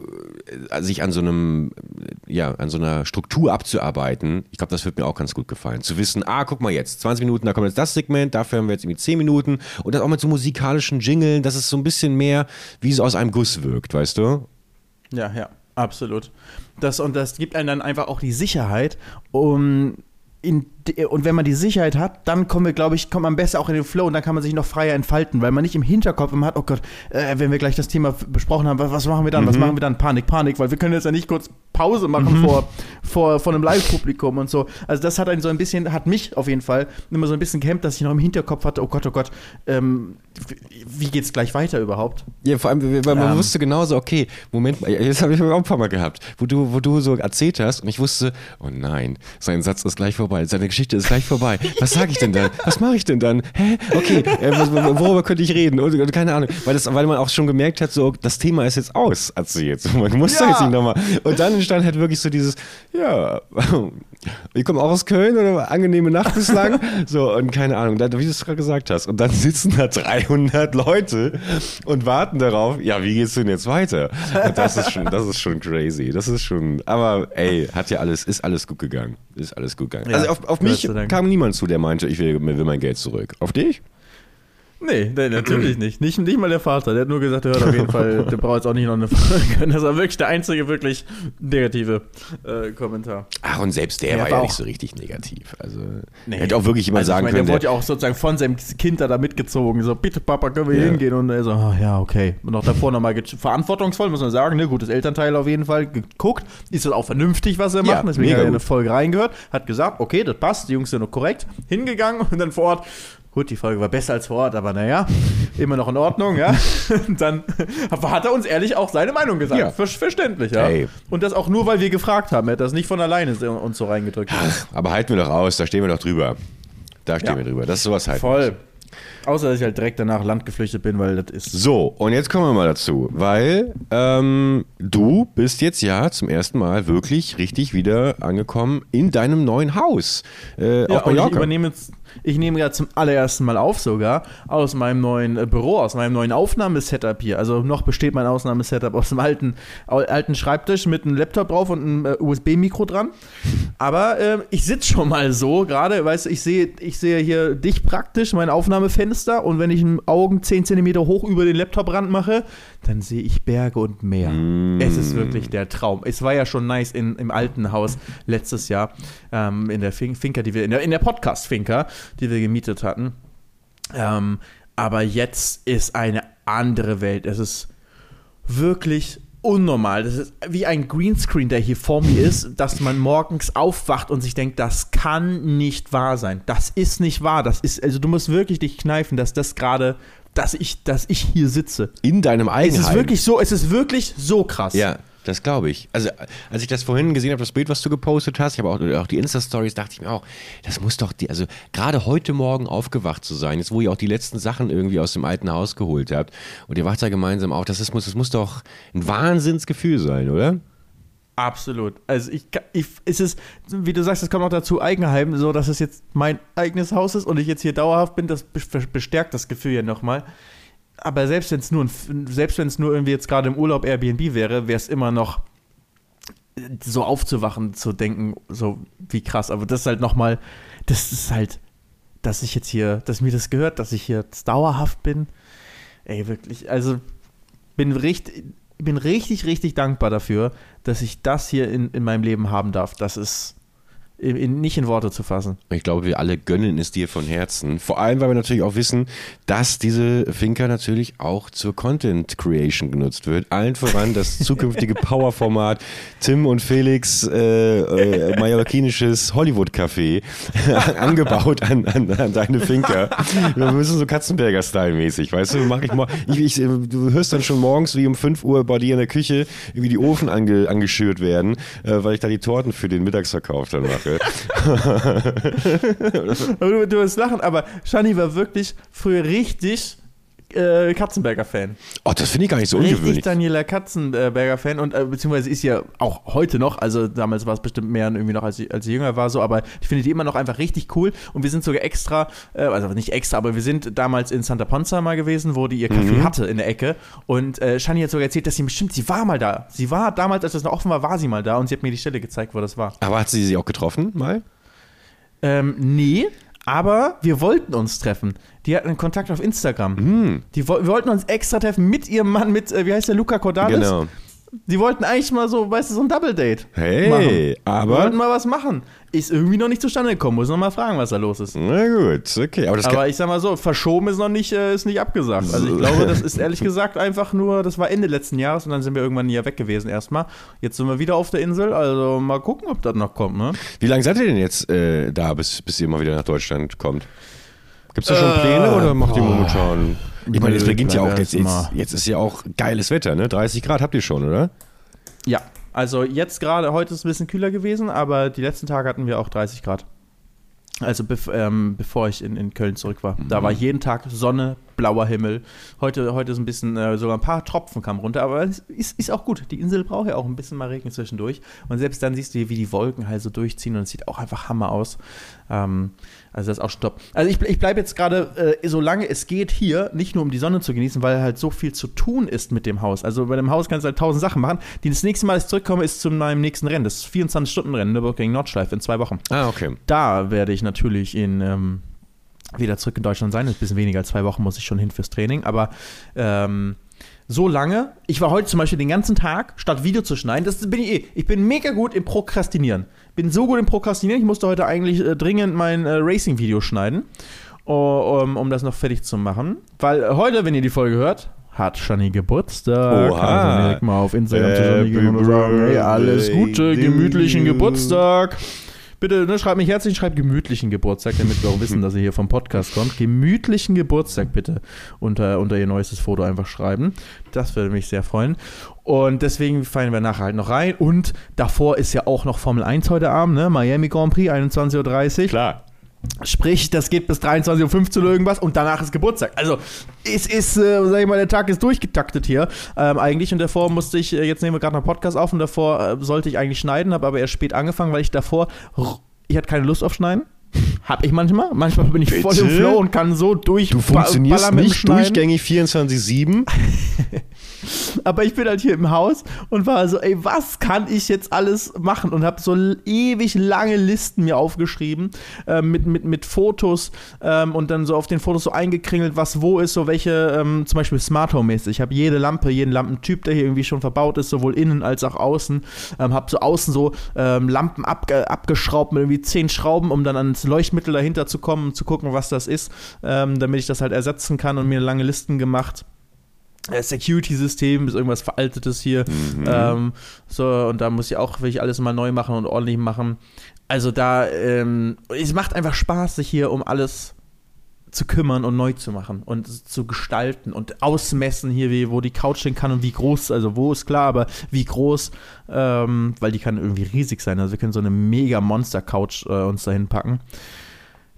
äh, sich an so einem, ja, an so einer Struktur abzuarbeiten, ich glaube, das wird mir auch ganz gut gefallen. Zu wissen, ah, guck mal jetzt, 20 Minuten, da kommt jetzt das Segment, dafür haben wir jetzt irgendwie 10 Minuten und das auch mit so musikalischen Jingeln, dass es so ein bisschen mehr wie so aus einem Guss wirkt, weißt du? Ja, ja, absolut. Das, und das gibt einem dann einfach auch die Sicherheit, um in, und wenn man die Sicherheit hat, dann kommen wir, glaube ich, kommt man besser auch in den Flow und dann kann man sich noch freier entfalten, weil man nicht im Hinterkopf immer hat, oh Gott, äh, wenn wir gleich das Thema besprochen haben, was, was machen wir dann? Mhm. Was machen wir dann? Panik, Panik, weil wir können jetzt ja nicht kurz Pause machen mhm. vor, vor, vor einem Live-Publikum und so. Also das hat einen so ein bisschen, hat mich auf jeden Fall immer so ein bisschen gehemmt, dass ich noch im Hinterkopf hatte, oh Gott, oh Gott, ähm, wie geht's gleich weiter überhaupt? Ja, vor allem, weil man ähm. wusste genauso, okay, Moment mal, jetzt habe ich auch ein paar Mal gehabt, wo du, wo du so erzählt hast und ich wusste, oh nein, sein Satz ist gleich vorbei, seine Geschichte ist gleich vorbei. Was sage ich denn dann? Was mache ich denn dann? Hä? Okay, äh, worüber könnte ich reden? Und, und, keine Ahnung, weil, das, weil man auch schon gemerkt hat, so, das Thema ist jetzt aus, erzählt. Man muss ja. jetzt nicht nochmal. Und dann entstand halt wirklich so dieses, ja, ich komme auch aus Köln oder angenehme Nacht bislang. so, und keine Ahnung, wie du es gerade gesagt hast. Und dann sitzen da 300 Leute und warten darauf, ja, wie geht's denn jetzt weiter? Und das ist schon, das ist schon crazy. Das ist schon, aber ey, hat ja alles, ist alles gut gegangen. Ist alles gut gegangen. Ja, also auf, auf mich kam niemand zu, der meinte, ich will, will mein Geld zurück. Auf dich? Nee, nee, natürlich nicht. nicht. Nicht mal der Vater. Der hat nur gesagt, er hört auf jeden Fall, der braucht jetzt auch nicht noch eine Frage. Das war wirklich der einzige wirklich negative äh, Kommentar. Ach, und selbst der, der war, ja nicht so richtig negativ. Also, nee. hätte auch wirklich jemand also, sagen ich meine, können. Der wurde ja auch sozusagen von seinem Kind da mitgezogen. So, bitte Papa, können wir ja. hingehen? Und er so, oh, ja, okay. Und auch davor nochmal verantwortungsvoll, muss man sagen. Ne? Gutes Elternteil auf jeden Fall geguckt. Ist das auch vernünftig, was er macht? Ja, Deswegen hat er eine Folge reingehört. Hat gesagt, okay, das passt, die Jungs sind noch korrekt. Hingegangen und dann vor Ort, Gut, die Folge war besser als vor Ort, aber naja, immer noch in Ordnung, ja. Dann hat er uns ehrlich auch seine Meinung gesagt. Ja. Ver verständlich, ja. Hey. Und das auch nur, weil wir gefragt haben. Er hat das nicht von alleine uns so reingedrückt. Ach, aber halten wir doch aus, da stehen wir doch drüber. Da stehen ja. wir drüber. Das ist sowas halt. Voll. Außer, dass ich halt direkt danach Land geflüchtet bin, weil das ist. So, und jetzt kommen wir mal dazu, weil ähm, du bist jetzt ja zum ersten Mal wirklich richtig wieder angekommen in deinem neuen Haus. Äh, ja, auf Mallorca. ich übernehme jetzt ich nehme ja zum allerersten Mal auf sogar aus meinem neuen äh, Büro, aus meinem neuen Aufnahmesetup hier. Also noch besteht mein Aufnahmesetup aus dem alten, alten Schreibtisch mit einem Laptop drauf und einem äh, USB-Mikro dran. Aber äh, ich sitze schon mal so gerade, weißt du, ich sehe ich sehe hier dich praktisch, mein Aufnahmefenster und wenn ich einen Augen 10 cm hoch über den Laptoprand mache, dann sehe ich Berge und Meer. Mm. Es ist wirklich der Traum. Es war ja schon nice in, im alten Haus letztes Jahr ähm, in der Finca, die wir in der, in der Podcast-Finca, die wir gemietet hatten. Ähm, aber jetzt ist eine andere Welt. Es ist wirklich unnormal. Das ist wie ein Greenscreen, der hier vor mir ist, dass man morgens aufwacht und sich denkt, das kann nicht wahr sein. Das ist nicht wahr. Das ist, also du musst wirklich dich kneifen, dass das gerade, dass ich, dass ich hier sitze. In deinem Eigenheim. Es ist wirklich so, es ist wirklich so krass. Ja. Das glaube ich. Also, als ich das vorhin gesehen habe, das Bild, was du gepostet hast, ich habe auch, auch die Insta-Stories, dachte ich mir auch, das muss doch, die, also gerade heute Morgen aufgewacht zu sein, jetzt wo ihr auch die letzten Sachen irgendwie aus dem alten Haus geholt habt und ihr wacht da gemeinsam auf, das, ist, muss, das muss doch ein Wahnsinnsgefühl sein, oder? Absolut. Also ich, ich ist es, wie du sagst, es kommt auch dazu Eigenheim, so dass es jetzt mein eigenes Haus ist und ich jetzt hier dauerhaft bin, das bestärkt das Gefühl ja nochmal aber selbst wenn es nur, selbst wenn es nur irgendwie jetzt gerade im Urlaub Airbnb wäre, wäre es immer noch so aufzuwachen, zu denken, so wie krass. Aber das ist halt nochmal, das ist halt, dass ich jetzt hier, dass mir das gehört, dass ich hier dauerhaft bin. Ey, wirklich, also bin richtig, bin richtig, richtig dankbar dafür, dass ich das hier in, in meinem Leben haben darf. Das ist, in, nicht in Worte zu fassen. Ich glaube, wir alle gönnen es dir von Herzen. Vor allem, weil wir natürlich auch wissen, dass diese Finca natürlich auch zur Content Creation genutzt wird. Allen voran das zukünftige Powerformat Tim und Felix äh, äh, mallorquinisches Hollywood-Café angebaut an, an, an, deine Finca. Wir müssen so Katzenberger-Style mäßig, weißt du? Mach ich mal, ich, ich, du hörst dann schon morgens wie um 5 Uhr bei dir in der Küche irgendwie die Ofen ange, angeschürt werden, äh, weil ich da die Torten für den Mittagsverkauf dann mache. du, du wirst lachen, aber Shani war wirklich früher richtig äh, Katzenberger-Fan. Oh, das finde ich gar nicht so Richtig ungewöhnlich. Daniela Katzenberger-Fan und äh, beziehungsweise ist ja auch heute noch, also damals war es bestimmt mehr irgendwie noch, als sie, als sie jünger war, so, aber ich finde die immer noch einfach richtig cool und wir sind sogar extra, äh, also nicht extra, aber wir sind damals in Santa Ponza mal gewesen, wo die ihr Café hatte in der Ecke und äh, Shani hat sogar erzählt, dass sie bestimmt, sie war mal da. Sie war damals, als das noch offen war, war sie mal da und sie hat mir die Stelle gezeigt, wo das war. Aber hat sie sie auch getroffen mal? Ähm, nee, aber wir wollten uns treffen. Die hatten einen Kontakt auf Instagram. Hm, Die, wir wollten uns extra treffen mit ihrem Mann, mit, äh, wie heißt der, Luca Cordalis? genau. Die wollten eigentlich mal so, weißt du, so ein Double-Date. Hey, machen. Wir aber. wollten mal was machen. Ist irgendwie noch nicht zustande gekommen. Muss noch mal fragen, was da los ist. Na gut, okay. Aber Aber ich sag mal so, verschoben ist noch nicht, äh, ist nicht abgesagt. Also ich glaube, das ist ehrlich gesagt einfach nur, das war Ende letzten Jahres und dann sind wir irgendwann ja weg gewesen erstmal. Jetzt sind wir wieder auf der Insel, also mal gucken, ob das noch kommt, ne? Wie lange seid ihr denn jetzt äh, da, bis, bis ihr mal wieder nach Deutschland kommt? Gibt es da schon Äh, Pläne oder macht ihr momentan? Ich meine, jetzt Nö, beginnt ja auch, jetzt, jetzt ist ja auch geiles Wetter, ne? 30 Grad habt ihr schon, oder? Ja, also jetzt gerade, heute ist es ein bisschen kühler gewesen, aber die letzten Tage hatten wir auch 30 Grad. Also bev ähm, bevor ich in, in Köln zurück war. Da war jeden Tag Sonne, blauer Himmel. Heute, heute ist ein bisschen, äh, sogar ein paar Tropfen kamen runter, aber es ist, ist auch gut. Die Insel braucht ja auch ein bisschen mal Regen zwischendurch. Und selbst dann siehst du, wie die Wolken halt so durchziehen und es sieht auch einfach Hammer aus. Ähm, also das ist auch stopp. Also ich, ich bleibe jetzt gerade, äh, solange es geht, hier, nicht nur um die Sonne zu genießen, weil halt so viel zu tun ist mit dem Haus. Also bei dem Haus kannst du halt tausend Sachen machen. Die das nächste Mal, dass ich zurückkomme, ist zu meinem nächsten Rennen. Das 24-Stunden-Rennen, Nürburgring Nordschleife in zwei Wochen. Ah, okay. Da werde ich natürlich in ähm, wieder zurück in Deutschland sein. Ein bisschen weniger als zwei Wochen muss ich schon hin fürs Training. Aber ähm, so lange. Ich war heute zum Beispiel den ganzen Tag, statt Video zu schneiden, das bin ich eh. Ich bin mega gut im Prokrastinieren. Bin so gut im Prokrastinieren, ich musste heute eigentlich äh, dringend mein äh, Racing-Video schneiden, oh, um, um das noch fertig zu machen. Weil äh, heute, wenn ihr die Folge hört, hat Shani Geburtstag. Oha. Also direkt mal auf Instagram zu Shani Happy gehen und sagen, hey, alles Gute, gemütlichen. Geburtstag. Bitte, ne, schreibt mich herzlich, schreibt gemütlichen Geburtstag, damit wir auch wissen, dass ihr hier vom Podcast kommt. Gemütlichen Geburtstag bitte unter, unter ihr neuestes Foto einfach schreiben. Das würde mich sehr freuen. Und deswegen fallen wir nachher halt noch rein. Und davor ist ja auch noch Formel 1 heute Abend, ne? Miami Grand Prix, 21.30 Uhr. Klar. Sprich, das geht bis 23.15 Uhr irgendwas und danach ist Geburtstag. Also, es ist, äh, sag ich mal, der Tag ist durchgetaktet hier. Ähm, eigentlich und davor musste ich, äh, jetzt nehmen wir gerade noch einen Podcast auf und davor äh, sollte ich eigentlich schneiden, habe aber erst spät angefangen, weil ich davor, ich hatte keine Lust auf Schneiden. Hab ich manchmal. Manchmal bin ich voll im Bitte? Flow und kann so durch Du funktionierst nicht durchgängig 24-7. Aber ich bin halt hier im Haus und war so, ey, was kann ich jetzt alles machen? Und habe so ewig lange Listen mir aufgeschrieben äh, mit, mit, mit Fotos ähm, und dann so auf den Fotos so eingekringelt, was wo ist, so welche, ähm, zum Beispiel Smart Home-mäßig. Ich habe jede Lampe, jeden Lampentyp, der hier irgendwie schon verbaut ist, sowohl innen als auch außen. Ähm, habe so außen so ähm, Lampen abge abgeschraubt mit irgendwie zehn Schrauben, um dann ans Leuchtmittel dahinter zu kommen zu gucken, was das ist, ähm, damit ich das halt ersetzen kann und mir lange Listen gemacht. Äh, Security-System ist irgendwas Veraltetes hier. Ähm, so, und da muss ich auch wirklich alles mal neu machen und ordentlich machen. Also da, ähm, es macht einfach Spaß, sich hier um alles zu kümmern und neu zu machen und zu gestalten und ausmessen hier, wie, wo die Couch hin kann und wie groß, also wo ist klar, aber wie groß, ähm, weil die kann irgendwie riesig sein. Also wir können so eine mega Monster-Couch äh, uns dahin packen.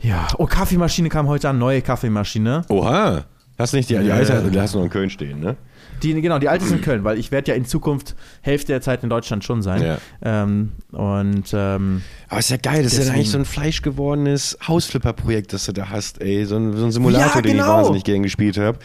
Ja, oh, Kaffeemaschine kam heute an, neue Kaffeemaschine. Oha. Hast du nicht die, die Ja. alte, du hast noch in Köln stehen, ne? Die, genau, die alte ist in Köln, weil ich werde ja in Zukunft Hälfte der Zeit in Deutschland schon sein. Ja. Ähm, und ähm, Aber ist ja geil, das ist ja eigentlich so ein fleischgewordenes Hausflipper-Projekt, das du da hast, ey. So ein, so ein Simulator, Ja, den ich genau. wahnsinnig gern gespielt habe.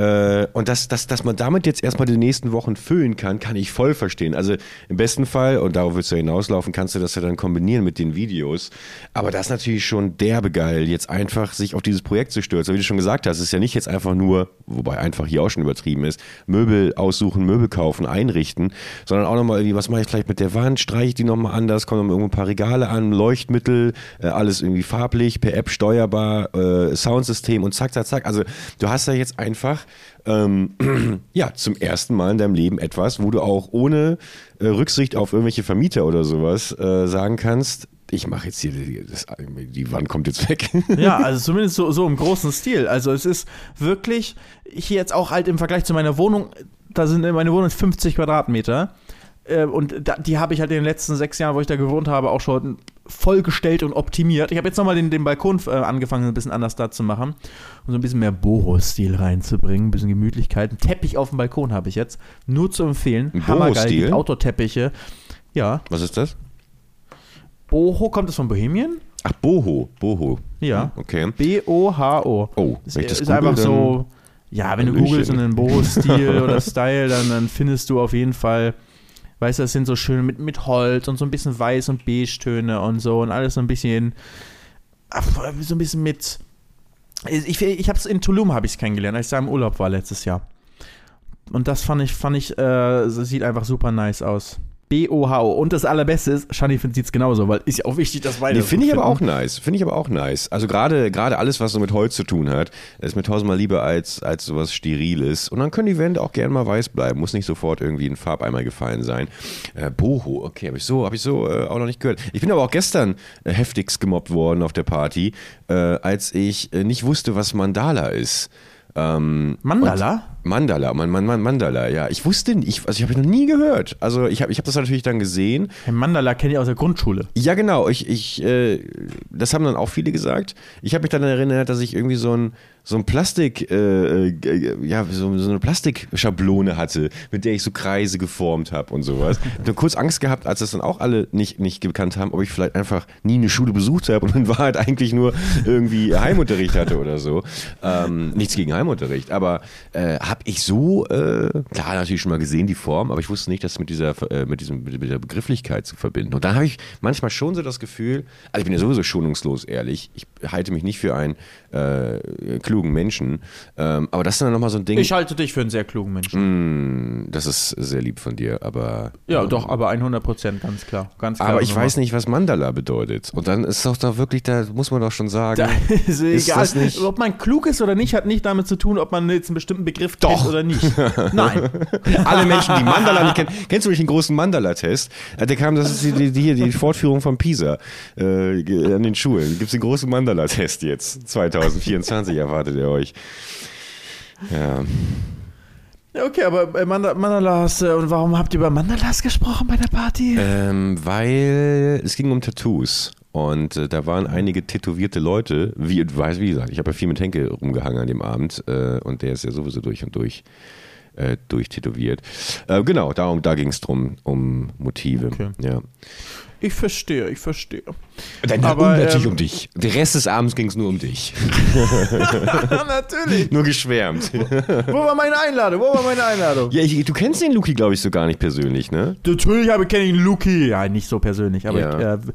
Äh, und dass, dass, dass man damit jetzt erstmal die nächsten Wochen füllen kann, kann ich voll verstehen. Also im besten Fall, und darauf willst du ja hinauslaufen, kannst du das ja dann kombinieren mit den Videos. Aber das ist natürlich schon derbe geil, jetzt einfach sich auf dieses Projekt zu stürzen. Wie du schon gesagt hast, es ist ja nicht jetzt einfach nur, wobei einfach hier auch schon übertrieben ist, Möbel aussuchen, Möbel kaufen, einrichten, sondern auch nochmal irgendwie, was mache ich vielleicht mit der Wand, streiche ich die nochmal anders, kommen noch irgendwo ein paar Regale an, Leuchtmittel, äh, alles irgendwie farblich, per App steuerbar, äh, Soundsystem und zack, zack, zack. Also du hast ja jetzt einfach ähm, ja, zum ersten Mal in deinem Leben etwas, wo du auch ohne äh, Rücksicht auf irgendwelche Vermieter oder sowas äh, sagen kannst, ich mache jetzt hier, die, das, die Wand kommt jetzt weg. ja, also zumindest so, so im großen Stil. Also es ist wirklich hier jetzt auch halt im Vergleich zu meiner Wohnung, da sind meine Wohnung ist 50 Quadratmeter. Äh, Und da, die habe ich halt in den letzten sechs Jahren, wo ich da gewohnt habe, auch schon vollgestellt und optimiert. Ich habe jetzt nochmal den, den Balkon äh, angefangen, ein bisschen anders da zu machen und so ein bisschen mehr Boho-Stil reinzubringen, ein bisschen Gemütlichkeit. Ein Teppich auf dem Balkon habe ich jetzt. Nur zu empfehlen. Hammergeil. Outdoor-Teppiche. Ja. Was ist das? Boho, kommt es von Bohemian? Ach, Boho. Boho. Ja. Okay. B-O-h-O. Oh, Das wenn ich das ist google, einfach so, ja, wenn du googelst und einen Boho-Stil oder Style, dann, dann findest du auf jeden Fall, weißt du, das sind so schön mit, mit Holz und so ein bisschen Weiß- und Beige-Töne und so und alles so ein bisschen, so ein bisschen mit, ich, ich habe es in Tulum habe ich es kennengelernt, als ich da im Urlaub war letztes Jahr. Und das fand ich, fand ich, äh, sieht einfach super nice aus. B-O-H-O. Und das Allerbeste ist, Shani sieht es genauso, weil ist ja auch wichtig, dass beide Nee, finde ich gut aber auch finden. nice. Finde ich aber auch nice. Also gerade gerade alles, was so mit Holz zu tun hat, ist mir tausendmal lieber als, als sowas Steriles. Und dann können die Wände auch gerne mal weiß bleiben. Muss nicht sofort irgendwie in Farbeimer gefallen sein. Äh, Boho, okay, habe ich so, habe ich so äh, auch noch nicht gehört. Ich bin aber auch gestern äh, heftigst gemobbt worden auf der Party, äh, als ich äh, nicht wusste, was Mandala ist. Ähm, Mandala? Mandala, man, man, man, Mandala, ja. Ich wusste nicht, also ich habe noch nie gehört. Also ich habe ich hab das natürlich dann gesehen Herr Mandala kenne ich aus der Grundschule. ja, genau. Ich, ich, äh, das haben dann auch viele gesagt. Ich habe mich dann erinnert, dass ich irgendwie so ein, so ein Plastik, äh, äh, ja, so, so eine Plastikschablone hatte, mit der ich so Kreise geformt habe und sowas. Ich habe kurz Angst gehabt, als das dann auch alle nicht, nicht gekannt haben, ob ich vielleicht einfach nie eine Schule besucht habe und in Wahrheit eigentlich nur irgendwie Heimunterricht hatte oder so. Ähm, nichts gegen Heimunterricht, aber äh, habe ich so, äh, klar, natürlich schon mal gesehen, die Form, aber ich wusste nicht, dass mit dieser, äh, mit diesem, mit dieser Begrifflichkeit zu verbinden. Und dann habe ich manchmal schon so das Gefühl, also ich bin ja sowieso schonungslos ehrlich, ich halte mich nicht für einen äh, klugen Menschen, ähm, aber das ist dann nochmal so ein Ding, Ich halte dich für einen sehr klugen Menschen. mh, das ist sehr lieb von dir, aber Ja, doch, aber 100 Prozent, ganz klar. Ganz klar aber ich weiß nicht, was Mandala bedeutet. Und dann ist doch da wirklich, da muss man doch schon sagen, Da ist Ist egal. nicht- Ob man klug ist oder nicht, hat nicht damit zu tun, ob man jetzt einen bestimmten Begriff Doch. kennt oder nicht. Nein. alle Menschen, die Mandala nicht kennen. Kennst du nicht den großen Mandala-Test? Äh, Der kam, das ist die, die, die, die Fortführung von Pisa äh, an den Schulen. Gibt es den großen Mandala-Test jetzt? 2024 erwartet er euch. Ja. Ja, okay, aber äh, Manda- Mandalas, äh, und warum habt ihr über Mandalas gesprochen bei der Party? Ähm, weil es ging um Tattoos. Und äh, da waren einige tätowierte Leute, wie, weiß, wie gesagt, ich habe ja viel mit Henke rumgehangen an dem Abend äh, und der ist ja sowieso durch und durch äh, durchtätowiert. Äh, genau, darum, da ging es drum, um Motive. Okay. Ja. Ich verstehe, ich verstehe. Dann Aber, natürlich ähm, um dich. Der Rest des Abends ging es nur um dich. Natürlich. Nur geschwärmt. Wo war meine Einladung? Wo war meine Einladung? ja, ich, du kennst den Luki, glaube ich, so gar nicht persönlich, ne? Natürlich habe kenne ich einen Luki. Ja, nicht so persönlich, aber Ja. ich, äh,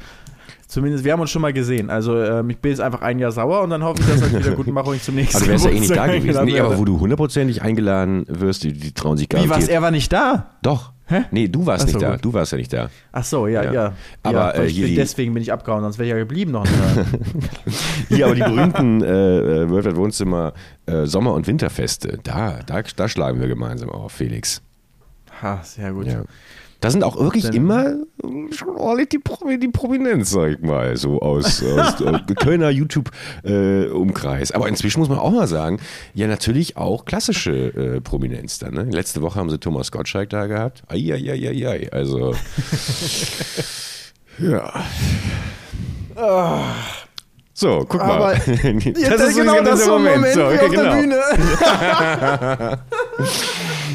zumindest wir haben uns schon mal gesehen. Also ähm, ich bin jetzt einfach ein Jahr sauer und dann hoffe ich, dass ich wieder gut mache und ich zum nächsten Aber du wärst ja eh nicht da gewesen. Nee, aber wo du hundertprozentig eingeladen wirst, die, die trauen sich gar Wie nicht. was? Er war nicht da? Doch. Hä? Nee, du warst so, nicht da. gut. Du warst ja nicht da. Ach so, ja, Ja. ja. Aber, ja, äh, bin deswegen bin ich abgehauen, sonst wäre ich ja geblieben noch. Hier aber die berühmten äh, äh, World Wide Wohnzimmer äh, Sommer- und Winterfeste. Da, da, da schlagen wir gemeinsam auf, Felix. ha, sehr gut. Ja. Da sind auch wirklich Dann- immer äh, schon ordentlich die, Pro die Prominenz, sag ich mal, so aus, aus äh, Kölner YouTube-Umkreis. Aber inzwischen muss man auch mal sagen, ja, natürlich auch klassische äh, Prominenz dann. Ne? Letzte Woche haben sie Thomas Gottschalk da gehabt. Eieieiei, also. ja. So, guck Aber mal. Jetzt ist genau das so ein Moment, So, okay, auf der genau. Bühne.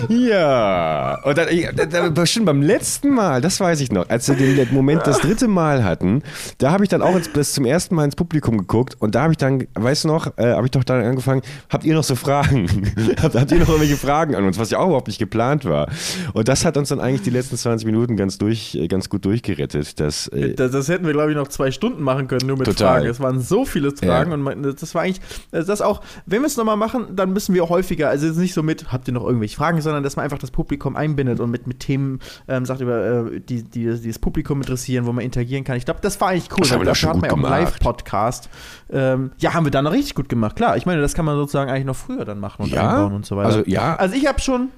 Ja, und dann, ich- da- da- bestimmt beim letzten Mal, das weiß ich noch, als wir den Moment das dritte Mal hatten, da habe ich dann auch ins, das zum ersten Mal ins Publikum geguckt und da habe ich dann, weißt du noch, äh, habe ich doch dann angefangen, habt ihr noch so Fragen? habt, habt ihr noch irgendwelche Fragen an uns, was ja auch überhaupt nicht geplant war? Und das hat uns dann eigentlich die letzten 20 Minuten ganz, durch, äh, ganz gut durchgerettet. Dass, äh, Das, das hätten wir, glaube ich, noch zwei Stunden machen können, nur mit Total. Fragen. Es waren so viele Fragen Ja. und man- das war eigentlich, also das auch, wenn wir es nochmal machen, dann müssen wir häufiger, also jetzt nicht so mit, habt ihr noch irgendwelche Fragen, sondern dass man einfach das Publikum einbindet und mit, mit Themen ähm, sagt, über äh, die, die, die das Publikum interessieren, wo man interagieren kann. Ich glaube, das war eigentlich cool. Das haben wir dafür hat gut man ja auch einen. Live-Podcast. Ähm, ja, haben wir dann noch richtig gut gemacht. Klar, ich meine, das kann man sozusagen eigentlich noch früher dann machen und Ja? einbauen und so weiter. Also, ja. Also ich habe schon,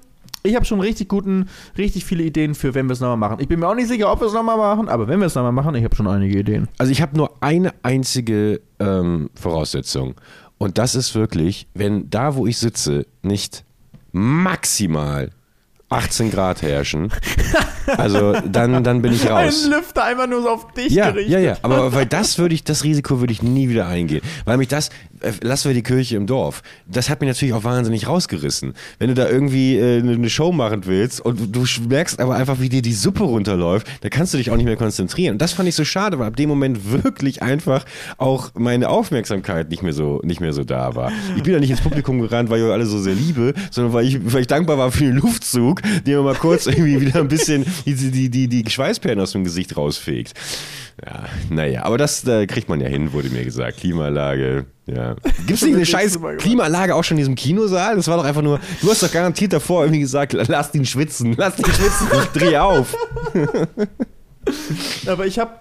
ich habe schon richtig guten, richtig viele Ideen für, wenn wir es nochmal machen. Ich bin mir auch nicht sicher, ob wir es nochmal machen, aber wenn wir es nochmal machen, ich habe schon einige Ideen. Also ich habe nur eine einzige ähm, Voraussetzung. Und das ist wirklich, wenn da, wo ich sitze, nicht maximal 18 Grad herrschen, Also dann, dann bin ich raus. Ein Lüfter einfach nur so auf dich Ja, gerichtet. ja, ja. Aber weil das würde ich, das Risiko würde ich nie wieder eingehen. Weil mich das, äh, lassen wir die Kirche im Dorf. Das hat mich natürlich auch wahnsinnig rausgerissen. Wenn du da irgendwie äh, eine Show machen willst und du merkst aber einfach, wie dir die Suppe runterläuft, da kannst du dich auch nicht mehr konzentrieren. Und das fand ich so schade, weil ab dem Moment wirklich einfach auch meine Aufmerksamkeit nicht mehr so, nicht mehr so da war. Ich bin ja nicht ins Publikum gerannt, weil ich alle so sehr liebe, sondern weil ich, weil ich dankbar war für den Luftzug, der mir mal kurz irgendwie wieder ein bisschen die, die, die, die Schweißperlen aus dem Gesicht rausfegt. Ja, naja, aber das da kriegt man ja hin, wurde mir gesagt. Klimaanlage, ja. Gibt es nicht eine scheiß Klimaanlage auch schon in diesem Kinosaal? Das war doch einfach nur, du hast doch garantiert davor irgendwie gesagt, lass ihn schwitzen, lass ihn schwitzen, ich dreh auf. Aber ich habe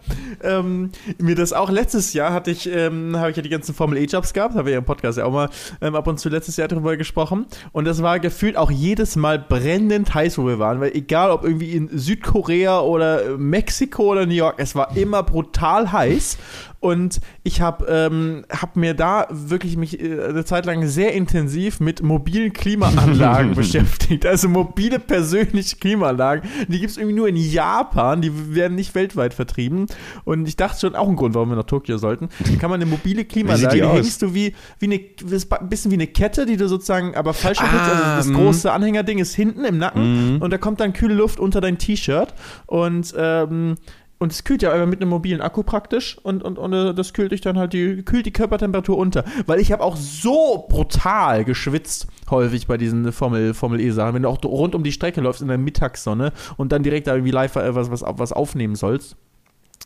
ähm, mir das auch letztes Jahr hatte ich, ähm, habe ich ja die ganzen Formel E-Jobs gehabt, habe ich ja im Podcast ja auch mal ähm, ab und zu letztes Jahr drüber gesprochen. Und das war gefühlt auch jedes Mal brennend heiß, wo wir waren, weil egal ob irgendwie in Südkorea oder Mexiko oder New York, es war immer brutal heiß. Und ich habe ähm, hab mir da wirklich mich äh, eine Zeit lang sehr intensiv mit mobilen Klimaanlagen beschäftigt. Also mobile persönliche Klimaanlagen. Die gibt es irgendwie nur in Japan. Die werden nicht weltweit vertrieben. Und ich dachte schon, auch ein Grund, warum wir nach Tokio sollten. Da kann man eine mobile Klimaanlage, die die hängst du wie, wie eine, ein bisschen wie eine Kette, die du sozusagen aber falsch ah, Also das mm. große Anhängerding ist hinten im Nacken und da kommt dann kühle Luft unter dein T-Shirt. Und ähm, und es kühlt ja aber mit einem mobilen Akku praktisch und, und, und das kühlt dich dann halt die, kühlt die Körpertemperatur unter. Weil ich habe auch so brutal geschwitzt häufig bei diesen Formel, Formel E-Sachen. Wenn du auch rund um die Strecke läufst in der Mittagssonne und dann direkt da irgendwie live was, was, was aufnehmen sollst.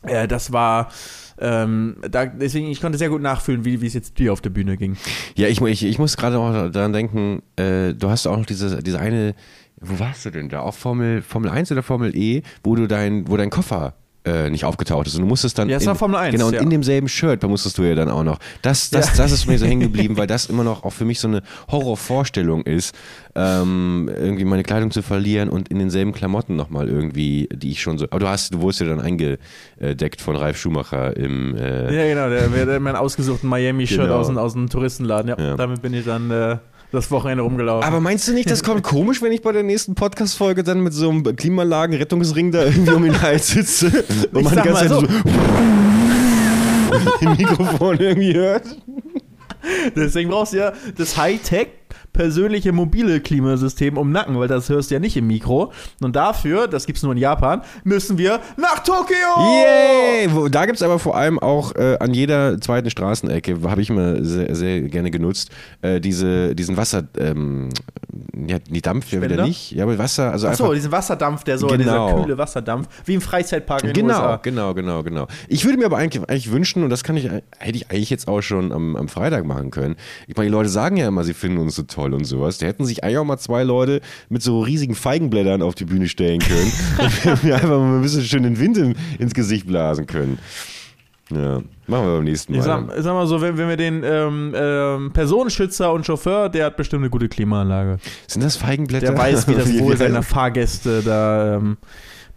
Äh, das war, ähm, da, deswegen, ich konnte sehr gut nachfühlen, wie, wie es jetzt dir auf der Bühne ging. Ja, ich, ich, ich muss gerade auch daran denken, äh, du hast auch noch diese, diese eine, wo warst du denn da? Auch Formel, Formel 1 oder Formel E, wo du dein, wo dein Koffer äh, nicht aufgetaucht ist. Und du musstest dann. Ja, es war Formel 1, Genau, und ja. in demselben Shirt da musstest du ja dann auch noch. Das, das, Ja. das ist mir so hängen geblieben, weil das immer noch auch für mich so eine Horrorvorstellung ist, ähm, irgendwie meine Kleidung zu verlieren und in denselben Klamotten nochmal irgendwie, die ich schon so. Aber du hast, du wurdest ja dann eingedeckt von Ralf Schumacher im. Äh, Ja, genau, der, der, der mein ausgesuchten Miami-Shirt Genau. aus, dem- aus dem Touristenladen. Ja, Ja. damit bin ich dann äh, das Wochenende rumgelaufen. Aber meinst du nicht, das kommt komisch, wenn ich bei der nächsten Podcast-Folge dann mit so einem Klimaanlagen-Rettungsring da irgendwie um den Hals sitze und man die ganze Zeit so. so im Mikrofon irgendwie hört? Deswegen brauchst du ja das Hightech persönliche mobile Klimasystem um Nacken, weil das hörst du ja nicht im Mikro. Und dafür, das gibt's nur in Japan, müssen wir nach Tokio! Yay! Da gibt es aber vor allem auch äh, an jeder zweiten Straßenecke, habe ich immer sehr, sehr gerne genutzt, äh, diese, diesen Wasser, ähm, ja, die Dampf ja wieder nicht, ja, aber Wasser, also Achso, diesen Wasserdampf, der so, Genau. dieser kühle Wasserdampf, wie im Freizeitpark in Genau, USA. genau, genau, genau. Ich würde mir aber eigentlich, eigentlich wünschen, und das kann ich, hätte ich eigentlich jetzt auch schon am, am Freitag machen können. Ich meine, die Leute sagen ja immer, sie finden uns so toll und sowas. Da hätten sich eigentlich auch mal zwei Leute mit so riesigen Feigenblättern auf die Bühne stellen können und wir einfach mal ein bisschen schön den Wind in, ins Gesicht blasen können. Ja, machen wir beim nächsten Mal. Ich sag, ich sag mal so, wenn, wenn wir den ähm, ähm, Personenschützer und Chauffeur, der hat bestimmt eine gute Klimaanlage. Sind das Feigenblätter? Der weiß, wie das Wohl seiner Fahrgäste da ähm,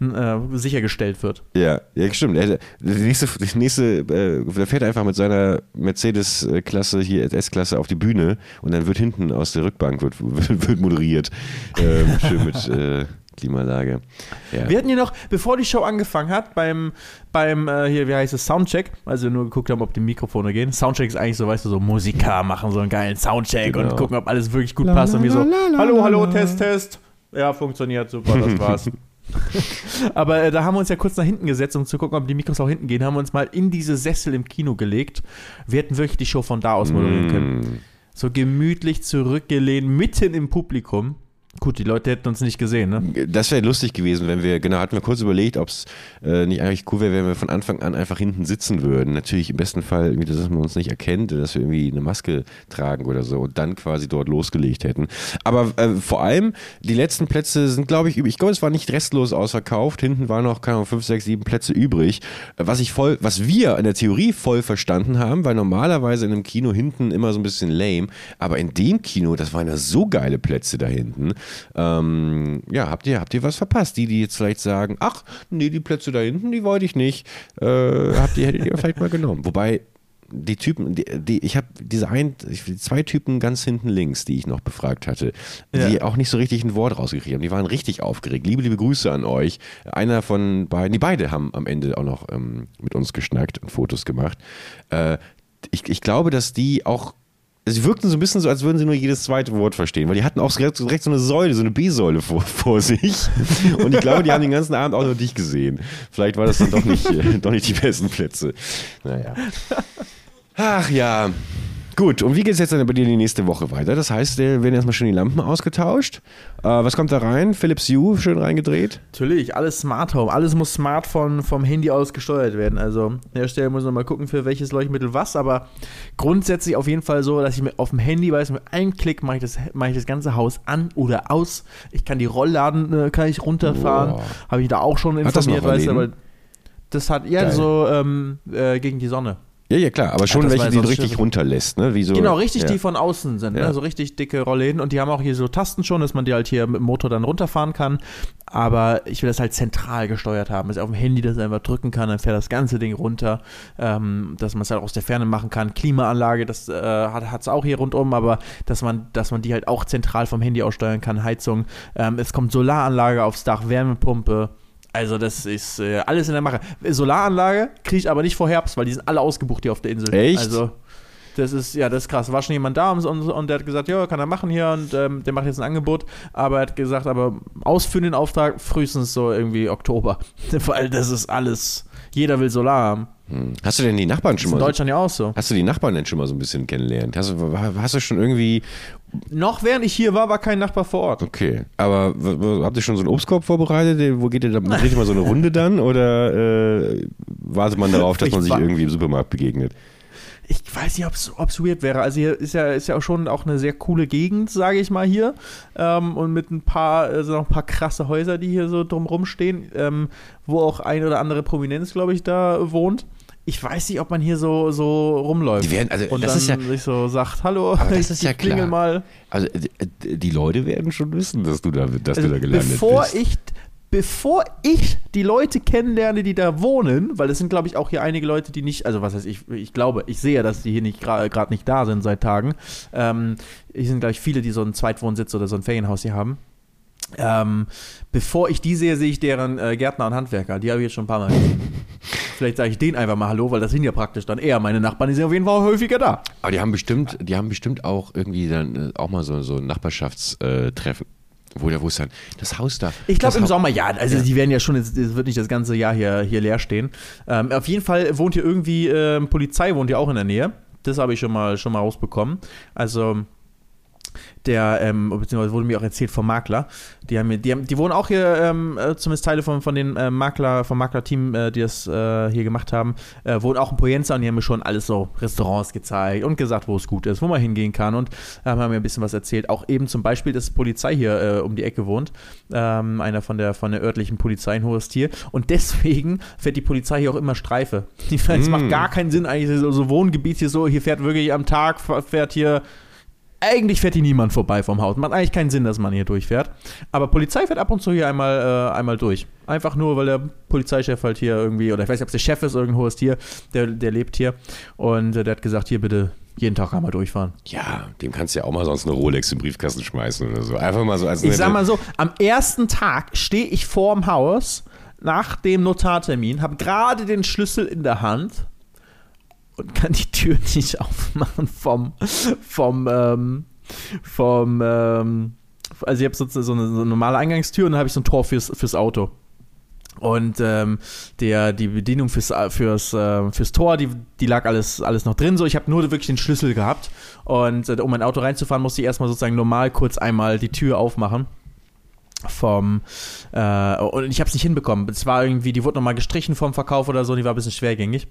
äh, sichergestellt wird. Ja, ja, stimmt. Der, nächste, der nächste, äh, der fährt einfach mit seiner Mercedes-Klasse hier, S-Klasse auf die Bühne und dann wird hinten aus der Rückbank wird, wird, moderiert. Ähm, schön mit äh, Klimaanlage. Ja. Wir hatten hier noch, bevor die Show angefangen hat, beim, beim äh, hier, wie heißt es, Soundcheck, also nur geguckt haben, ob die Mikrofone gehen. Soundcheck ist eigentlich so, weißt du, so Musiker machen so einen geilen Soundcheck Genau. und gucken, ob alles wirklich gut passt und wir so, hallo, hallo, Test, Test. Ja, funktioniert, super, das war's. Aber äh, da haben wir uns ja kurz nach hinten gesetzt, um zu gucken, ob die Mikros auch hinten gehen, haben wir uns mal in diese Sessel im Kino gelegt. Wir hätten wirklich die Show von da aus moderieren können. Mm. So gemütlich zurückgelehnt, mitten im Publikum. Gut, die Leute hätten uns nicht gesehen, ne? Das wäre lustig gewesen, wenn wir, genau, hatten wir kurz überlegt, ob es äh, nicht eigentlich cool wäre, wenn wir von Anfang an einfach hinten sitzen würden. Natürlich im besten Fall, dass man uns nicht erkennt, dass wir irgendwie eine Maske tragen oder so und dann quasi dort losgelegt hätten. Aber äh, vor allem, die letzten Plätze sind, glaube ich, übrig. Ich glaube, es war nicht restlos ausverkauft. Hinten waren noch, keine Ahnung, fünf, sechs, sieben Plätze übrig. Was ich voll, was wir in der Theorie voll verstanden haben, weil normalerweise in einem Kino hinten immer so ein bisschen lame, aber in dem Kino, das waren ja so geile Plätze da hinten. Ähm, ja, habt ihr, habt ihr was verpasst? Die, die jetzt vielleicht sagen, ach, nee, die Plätze da hinten, die wollte ich nicht. Äh, habt ihr, hättet ihr vielleicht mal genommen. Wobei, die Typen, die, die ich habe diese ein, zwei Typen ganz hinten links, die ich noch befragt hatte, Ja. die auch nicht so richtig ein Wort rausgekriegt haben. Die waren richtig aufgeregt. Liebe, liebe Grüße an euch. Einer von beiden, die beide haben am Ende auch noch ähm, mit uns geschnackt und Fotos gemacht. Äh, ich, ich glaube, dass die auch Sie wirkten so ein bisschen so, als würden sie nur jedes zweite Wort verstehen, weil die hatten auch direkt, direkt so eine Säule, so eine B-Säule vor, vor sich. Und ich glaube, die haben den ganzen Abend auch nur dich gesehen. Vielleicht war das dann doch nicht, doch nicht die besten Plätze. Naja. Ach ja. Gut, und wie geht es jetzt dann bei dir die nächste Woche weiter? Das heißt, äh, werden erstmal schön die Lampen ausgetauscht. Äh, was kommt da rein? Philips Hue schön reingedreht. Natürlich, alles Smart Home. Alles muss smart von, vom Handy aus gesteuert werden. Also, der Hersteller muss noch mal gucken, für welches Leuchtmittel was. Aber grundsätzlich auf jeden Fall so, dass ich mit, auf dem Handy weiß, mit einem Klick mache ich, das, mache ich das ganze Haus an oder aus. Ich kann die Rollladen äh, kann ich runterfahren. Habe ich da auch schon Hat das noch informiert, weißt aber das hat ja Geil. so ähm, äh, gegen die Sonne. Ja, ja, klar, aber schon das welche, die du richtig runterlässt, ne? Wie so, Genau, richtig, ja. die von außen sind. Ja. Ne? So richtig dicke Rollläden. Und die haben auch hier so Tasten schon, dass man die halt hier mit dem Motor dann runterfahren kann. Aber ich will das halt zentral gesteuert haben. Dass ich auf dem Handy das einfach drücken kann, dann fährt das ganze Ding runter. Ähm, dass man es halt aus der Ferne machen kann. Klimaanlage, das äh, hat es auch hier rundum, aber dass man, dass man die halt auch zentral vom Handy aussteuern kann. Heizung. Ähm, es kommt Solaranlage aufs Dach, Wärmepumpe. Also das ist äh, alles in der Mache. Solaranlage kriege ich aber nicht vor Herbst, weil die sind alle ausgebucht hier auf der Insel. Echt? Also das ist, ja, das ist krass. War schon jemand da und, und, der hat gesagt, ja, kann er machen hier und ähm, der macht jetzt ein Angebot. Aber er hat gesagt, aber ausführen den Auftrag frühestens so irgendwie Oktober. Weil das ist alles, jeder will Solar haben. Hm. Hast du denn die Nachbarn schon ist in mal? So, Deutschland ja auch so. hast du die Nachbarn denn schon mal so ein bisschen kennengelernt? Hast du, hast du schon irgendwie Noch während ich hier war, war kein Nachbar vor Ort. Okay, aber habt ihr schon so einen Obstkorb vorbereitet? Den- Wo geht ihr da? Dreht ihr mal so eine Runde dann? Oder äh, wartet man darauf, dass man sich irgendwie im Supermarkt begegnet? Ich weiß nicht, ob es weird wäre. Also hier ist ja, ist ja auch schon auch eine sehr coole Gegend, sage ich mal hier. Ähm, und mit ein paar, also noch ein paar krasse Häuser, die hier so drumrum stehen, ähm, wo auch ein oder andere Prominenz, glaube ich, da wohnt. Ich weiß nicht, ob man hier so, so rumläuft. Die werden- also und das dann ist ja- sich so sagt, hallo, Aber das ist ja ich klingel klar. mal. Also d- die Leute werden schon wissen, dass du da, dass Also du da gelandet bevor bist. ich bevor ich die Leute kennenlerne, die da wohnen, weil es sind, glaube ich, auch hier einige Leute, die nicht, also was heißt ich, ich glaube, ich sehe ja, dass die hier nicht gerade nicht da sind seit Tagen. Ähm, hier sind, glaube ich, viele, die so einen Zweitwohnsitz oder so ein Ferienhaus hier haben. Ähm, bevor ich die sehe, sehe ich deren äh, Gärtner und Handwerker. Die habe ich jetzt schon ein paar Mal gesehen. Vielleicht sage ich denen einfach mal Hallo, weil das sind ja praktisch dann eher meine Nachbarn, die sind auf jeden Fall häufiger da. Aber die haben bestimmt, die haben bestimmt auch irgendwie dann äh, auch mal so, so ein Nachbarschaftstreffen. Wo, der- dann das Haus da? Ich glaube im Hau- Sommer, ja. Also die werden ja schon, jetzt- es wird nicht das ganze Jahr hier, hier leer stehen. Ähm, auf jeden Fall wohnt hier irgendwie, ähm, Polizei wohnt ja auch in der Nähe. Das habe ich schon mal, schon mal rausbekommen. Also der, ähm, beziehungsweise wurde mir auch erzählt vom Makler. Die haben, mir- die haben, die wohnen auch hier, ähm, äh, zumindest Teile von, von den äh, Makler, vom Maklerteam, äh, die das äh, hier gemacht haben, äh, wohnen auch in Poyenza und die haben mir schon alles so Restaurants gezeigt und gesagt, wo es gut ist, wo man hingehen kann und ähm, haben mir ein bisschen was erzählt. Auch eben zum Beispiel, dass Polizei hier äh, um die Ecke wohnt, ähm, einer von der, von der örtlichen Polizei in Hohestier und deswegen fährt die Polizei hier auch immer Streife. Es Mm. macht gar keinen Sinn eigentlich, so, so Wohngebiet hier so, hier fährt wirklich am Tag, fährt hier eigentlich fährt hier niemand vorbei vom Haus. Macht eigentlich keinen Sinn, dass man hier durchfährt. Aber Polizei fährt ab und zu hier einmal, äh, einmal durch. Einfach nur, weil der Polizeichef halt hier irgendwie, oder ich weiß nicht, ob es der Chef ist, irgendwo ist hier, der, der lebt hier. Und äh, der hat gesagt, hier bitte jeden Tag einmal durchfahren. Ja, dem kannst du ja auch mal sonst eine Rolex in den Briefkasten schmeißen oder so. Einfach mal so als Ich sag mal so, am ersten Tag stehe ich vorm Haus nach dem Notartermin, habe gerade den Schlüssel in der Hand und kann die Tür nicht aufmachen vom, vom, ähm, vom, ähm, also ich habe so, so, eine, so eine normale Eingangstür und dann habe ich so ein Tor fürs, fürs Auto. Und ähm, der, die Bedienung fürs, fürs, äh, fürs Tor, die, die lag alles, alles noch drin. So, ich habe nur wirklich den Schlüssel gehabt. Und äh, um mein Auto reinzufahren, musste ich erstmal sozusagen normal kurz einmal die Tür aufmachen. Vom äh, und ich habe es nicht hinbekommen. Es war irgendwie, die wurde nochmal gestrichen vom Verkauf oder so, die war ein bisschen schwergängig.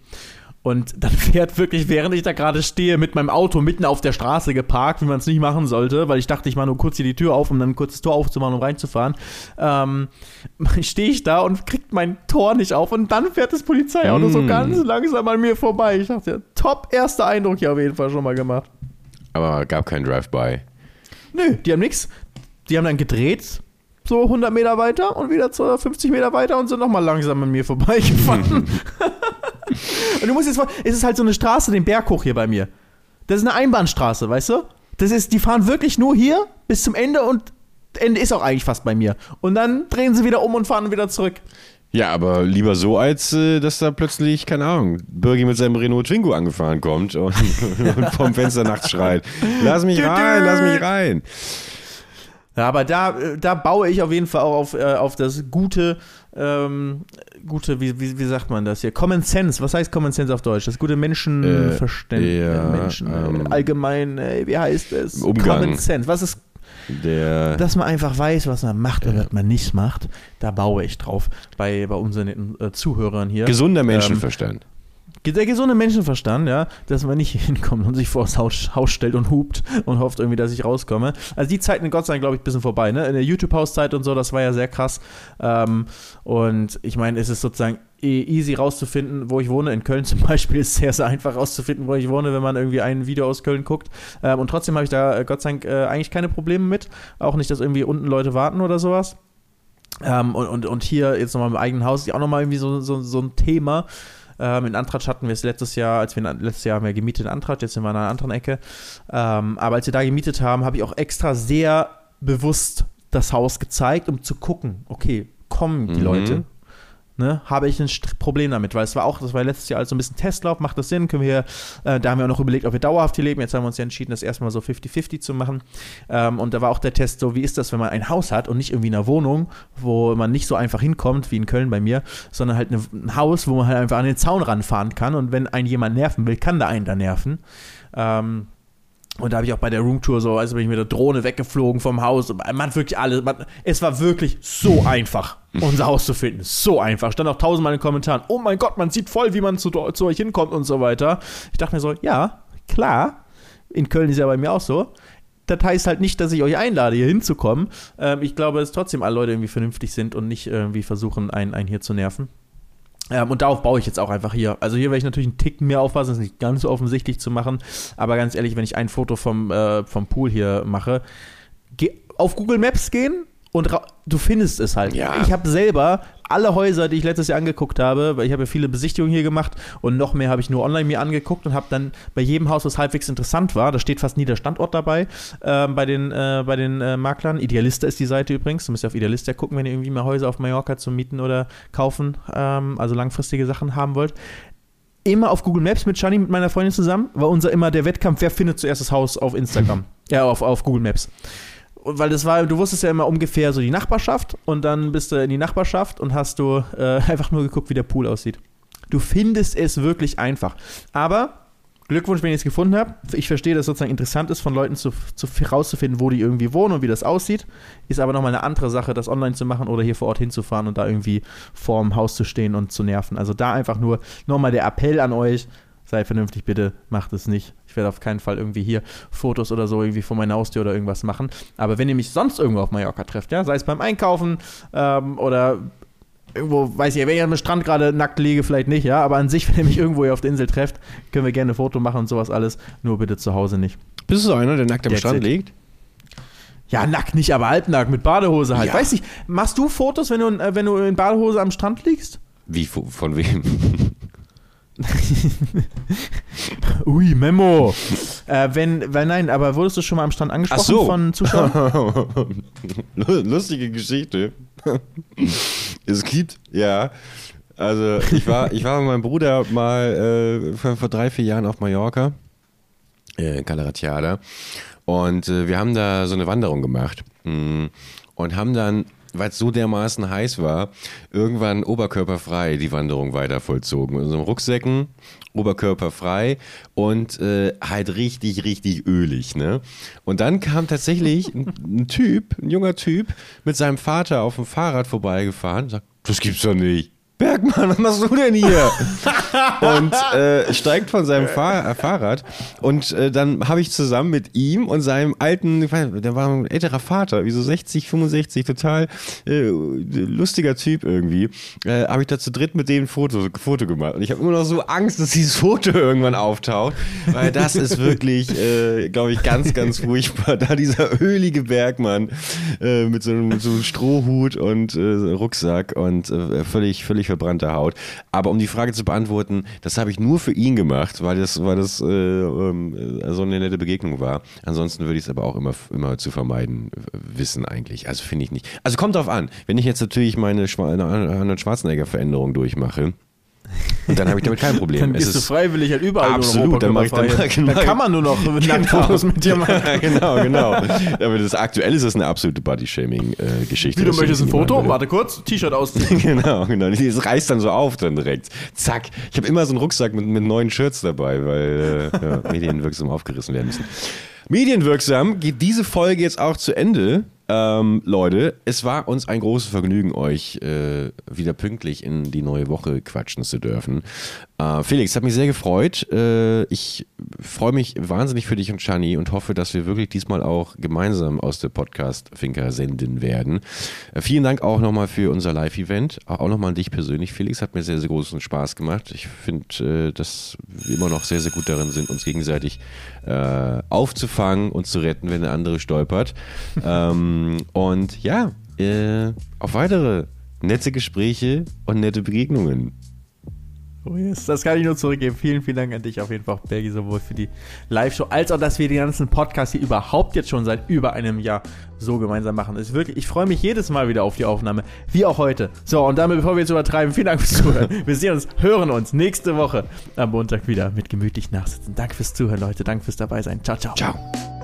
Und dann fährt wirklich, während ich da gerade stehe, mit meinem Auto mitten auf der Straße geparkt, wie man es nicht machen sollte, weil ich dachte, ich mache nur kurz hier die Tür auf, um dann kurz das Tor aufzumachen, um reinzufahren. Ähm, stehe ich da und kriegt mein Tor nicht auf und dann fährt das Polizeiauto so Mm. ganz langsam an mir vorbei. Ich dachte, top, erster Eindruck hier auf jeden Fall schon mal gemacht. Aber gab kein Drive-by. Nö, die haben nichts. Die haben dann gedreht, so 100 Meter weiter und wieder so 50 Meter weiter und sind nochmal langsam an mir vorbeigefahren. Und du musst jetzt es ist halt so eine Straße den Berg hoch hier bei mir. Das ist eine Einbahnstraße, weißt du? Das ist, die fahren wirklich nur hier bis zum Ende und Ende ist auch eigentlich fast bei mir. Und dann drehen sie wieder um und fahren wieder zurück. Ja, aber lieber so, als äh, dass da plötzlich, keine Ahnung, Birgi mit seinem Renault Twingo angefahren kommt und, und vom Fenster nachts schreit. Lass mich rein, lass mich rein. Ja, aber da, äh, da baue ich auf jeden Fall auch auf, äh, auf das gute, ähm, gute, wie, wie, wie sagt man das hier? Common Sense. Was heißt Common Sense auf Deutsch? Das gute Menschenverständnis. Äh, ja, Menschen, ähm, allgemein, äh, wie heißt es? Umgang. Common Sense. Was ist Der, dass man einfach weiß, was man macht und was man nicht macht, da baue ich drauf bei, bei unseren äh, Zuhörern hier. gesunder Menschenverstand. Der gesunde Menschenverstand, ja, dass man nicht hinkommt und sich vor das Haus, Haus stellt und hupt und hofft irgendwie, dass ich rauskomme. Also die Zeiten, Gott sei Dank, glaube ich, ein bisschen vorbei, ne? In der YouTube-Hauszeit und so, das war ja sehr krass. Ähm, und ich meine, es ist sozusagen e- easy rauszufinden, wo ich wohne. In Köln zum Beispiel ist es sehr, sehr einfach rauszufinden, wo ich wohne, wenn man irgendwie ein Video aus Köln guckt. Ähm, und trotzdem habe ich da, äh, Gott sei Dank, äh, eigentlich keine Probleme mit. Auch nicht, dass irgendwie unten Leute warten oder sowas. Ähm, und, und, und hier jetzt nochmal im eigenen Haus ist ja auch nochmal irgendwie so, so, so ein Thema. Ähm, in Antratsch hatten wir es letztes Jahr, als wir letztes Jahr haben wir gemietet in Antratsch, jetzt sind wir an einer anderen Ecke. Ähm, aber als wir da gemietet haben, habe ich auch extra sehr bewusst das Haus gezeigt, um zu gucken, okay, kommen die Mhm. Leute? Ne, habe ich ein Problem damit, weil es war auch, das war letztes Jahr also ein bisschen Testlauf, macht das Sinn, können wir, äh, da haben wir auch noch überlegt, ob wir dauerhaft hier leben, jetzt haben wir uns ja entschieden, das erstmal so 50-50 zu machen ähm, und da war auch der Test so, wie ist das, wenn man ein Haus hat und nicht irgendwie eine Wohnung, wo man nicht so einfach hinkommt, wie in Köln bei mir, sondern halt eine, ein Haus, wo man halt einfach an den Zaun ranfahren kann und wenn einen jemand nerven will, kann da einen da nerven. Ähm, und da habe ich auch bei der Roomtour so, also bin ich mit der Drohne weggeflogen vom Haus. Man hat wirklich alles. Man, es war wirklich so einfach, unser Haus zu finden. So einfach. Stand auch tausendmal in den Kommentaren. Oh mein Gott, man sieht voll, wie man zu, zu euch hinkommt und so weiter. Ich dachte mir so, ja, klar. In Köln ist ja bei mir auch so. Das heißt halt nicht, dass ich euch einlade, hier hinzukommen. Ähm, ich glaube, dass trotzdem alle Leute irgendwie vernünftig sind und nicht irgendwie versuchen, einen, einen hier zu nerven. Ähm, und darauf baue ich jetzt auch einfach hier. Also hier werde ich natürlich einen Ticken mehr aufpassen, das nicht ganz so offensichtlich zu machen. Aber ganz ehrlich, wenn ich ein Foto vom, äh, vom Pool hier mache, auf Google Maps gehen und du findest es halt. Ja. Ich habe selber alle Häuser, die ich letztes Jahr angeguckt habe, weil ich habe ja viele Besichtigungen hier gemacht und noch mehr habe ich nur online mir angeguckt und habe dann bei jedem Haus, was halbwegs interessant war, da steht fast nie der Standort dabei, ähm, bei den, äh, bei den äh, Maklern. Idealista ist die Seite übrigens. Du müsst ja auf Idealista gucken, wenn ihr irgendwie mal Häuser auf Mallorca zum Mieten oder kaufen, ähm, also langfristige Sachen haben wollt. Immer auf Google Maps mit Shani, mit meiner Freundin zusammen, war unser immer der Wettkampf, wer findet zuerst das Haus auf Instagram. ja, auf, auf Google Maps. Weil das war, du wusstest ja immer ungefähr so die Nachbarschaft und dann bist du in die Nachbarschaft und hast du äh, einfach nur geguckt, wie der Pool aussieht. Du findest es wirklich einfach. Aber Glückwunsch, wenn ihr es gefunden habt. Ich verstehe, dass es sozusagen interessant ist, von Leuten zu, zu rauszufinden, wo die irgendwie wohnen und wie das aussieht. Ist aber nochmal eine andere Sache, das online zu machen oder hier vor Ort hinzufahren und da irgendwie vorm Haus zu stehen und zu nerven. Also da einfach nur nochmal der Appell an euch. Seid vernünftig, bitte macht es nicht. Ich werde auf keinen Fall irgendwie hier Fotos oder so irgendwie vor meiner Haustür oder irgendwas machen. Aber wenn ihr mich sonst irgendwo auf Mallorca trefft, ja, sei es beim Einkaufen ähm, oder irgendwo, weiß ich, wenn ich am Strand gerade nackt liege, vielleicht nicht, ja, aber an sich, wenn ihr mich irgendwo hier auf der Insel trefft, können wir gerne ein Foto machen und sowas alles, nur bitte zu Hause nicht. Bist du so einer, der nackt am That's Strand it. liegt? Ja, nackt nicht, aber halbnackt, mit Badehose halt. Ja. Weiß nicht, machst du Fotos, wenn du, in- äh, wenn du in Badehose am Strand liegst? Wie, von von wem? Ui, Memo. äh, wenn, weil nein, aber wurdest du schon mal am Strand angesprochen so. von Zuschauern? Lustige Geschichte. es gibt, ja. Also ich war, ich war mit meinem Bruder mal äh, vor, vor drei, vier Jahren auf Mallorca, äh, in Calaratiada. Und äh, wir haben da so eine Wanderung gemacht. Mm, Und haben dann, weil es so dermaßen heiß war, irgendwann oberkörperfrei die Wanderung weiter vollzogen. Mit unseren Rucksäcken, oberkörperfrei und äh, halt richtig, richtig ölig. Ne? Und dann kam tatsächlich ein, ein Typ, ein junger Typ, mit seinem Vater auf dem Fahrrad vorbeigefahren und sagt, das gibt's doch nicht. Bergmann, was machst du denn hier? und äh, steigt von seinem Fahr äh, Fahrrad und äh, dann habe ich zusammen mit ihm und seinem alten, ich weiß, der war ein älterer Vater, wie so 60, 65, total äh, lustiger Typ irgendwie, äh, habe ich da zu dritt mit dem ein Foto, Foto gemacht und ich habe immer noch so Angst, dass dieses Foto irgendwann auftaucht, weil das ist wirklich, äh, glaube ich, ganz, ganz furchtbar, da dieser ölige Bergmann mit so einem, so einem Strohhut und Rucksack und völlig, völlig verbrannte Haut. Aber um die Frage zu beantworten, das habe ich nur für ihn gemacht, weil das, weil das äh, ähm, so eine nette Begegnung war. Ansonsten würde ich es aber auch immer, immer zu vermeiden wissen eigentlich. Also finde ich nicht. Also kommt drauf an. Wenn ich jetzt natürlich meine Arnold Schwarzenegger-Veränderung durchmache, und dann habe ich damit kein Problem. Dann gehst du freiwillig halt überall absolut, dann, mache ich dann, genau. dann kann man nur noch genau. Fotos mit dir machen. genau, genau. Aber das aktuell ist das eine absolute Body-Shaming-Geschichte. Wie du möchtest ein Foto? Warte kurz, T-Shirt ausziehen. genau, genau. Das reißt dann so auf dann direkt. Zack. Ich habe immer so einen Rucksack mit, mit neuen Shirts dabei, weil äh, ja, medienwirksam aufgerissen werden müssen. Medienwirksam geht diese Folge jetzt auch zu Ende. Ähm, Leute, es war uns ein großes Vergnügen, euch äh, wieder pünktlich in die neue Woche quatschen zu dürfen. Äh, Felix, hat mich sehr gefreut. Äh, ich freue mich wahnsinnig für dich und Shani und hoffe, dass wir wirklich diesmal auch gemeinsam aus der Podcast-Finker senden werden. Äh, vielen Dank auch nochmal für unser Live-Event. Auch nochmal an dich persönlich, Felix. Hat mir sehr, sehr großen Spaß gemacht. Ich finde, äh, dass wir immer noch sehr, sehr gut darin sind, uns gegenseitig äh, aufzufangen und zu retten, wenn der andere stolpert. ähm, und ja, äh, auf weitere nette Gespräche und nette Begegnungen. Oh yes, das kann ich nur zurückgeben. Vielen, vielen Dank an dich auf jeden Fall, Bergi, sowohl für die Live-Show, als auch, dass wir den ganzen Podcast hier überhaupt jetzt schon seit über einem Jahr so gemeinsam machen. ist wirklich, ich freue mich jedes Mal wieder auf die Aufnahme, wie auch heute. So, und damit, bevor wir jetzt übertreiben, vielen Dank fürs Zuhören. wir sehen uns, hören uns nächste Woche am Montag wieder mit gemütlich nachsitzen. Danke fürs Zuhören, Leute. Danke fürs dabei sein. Ciao, ciao. Ciao.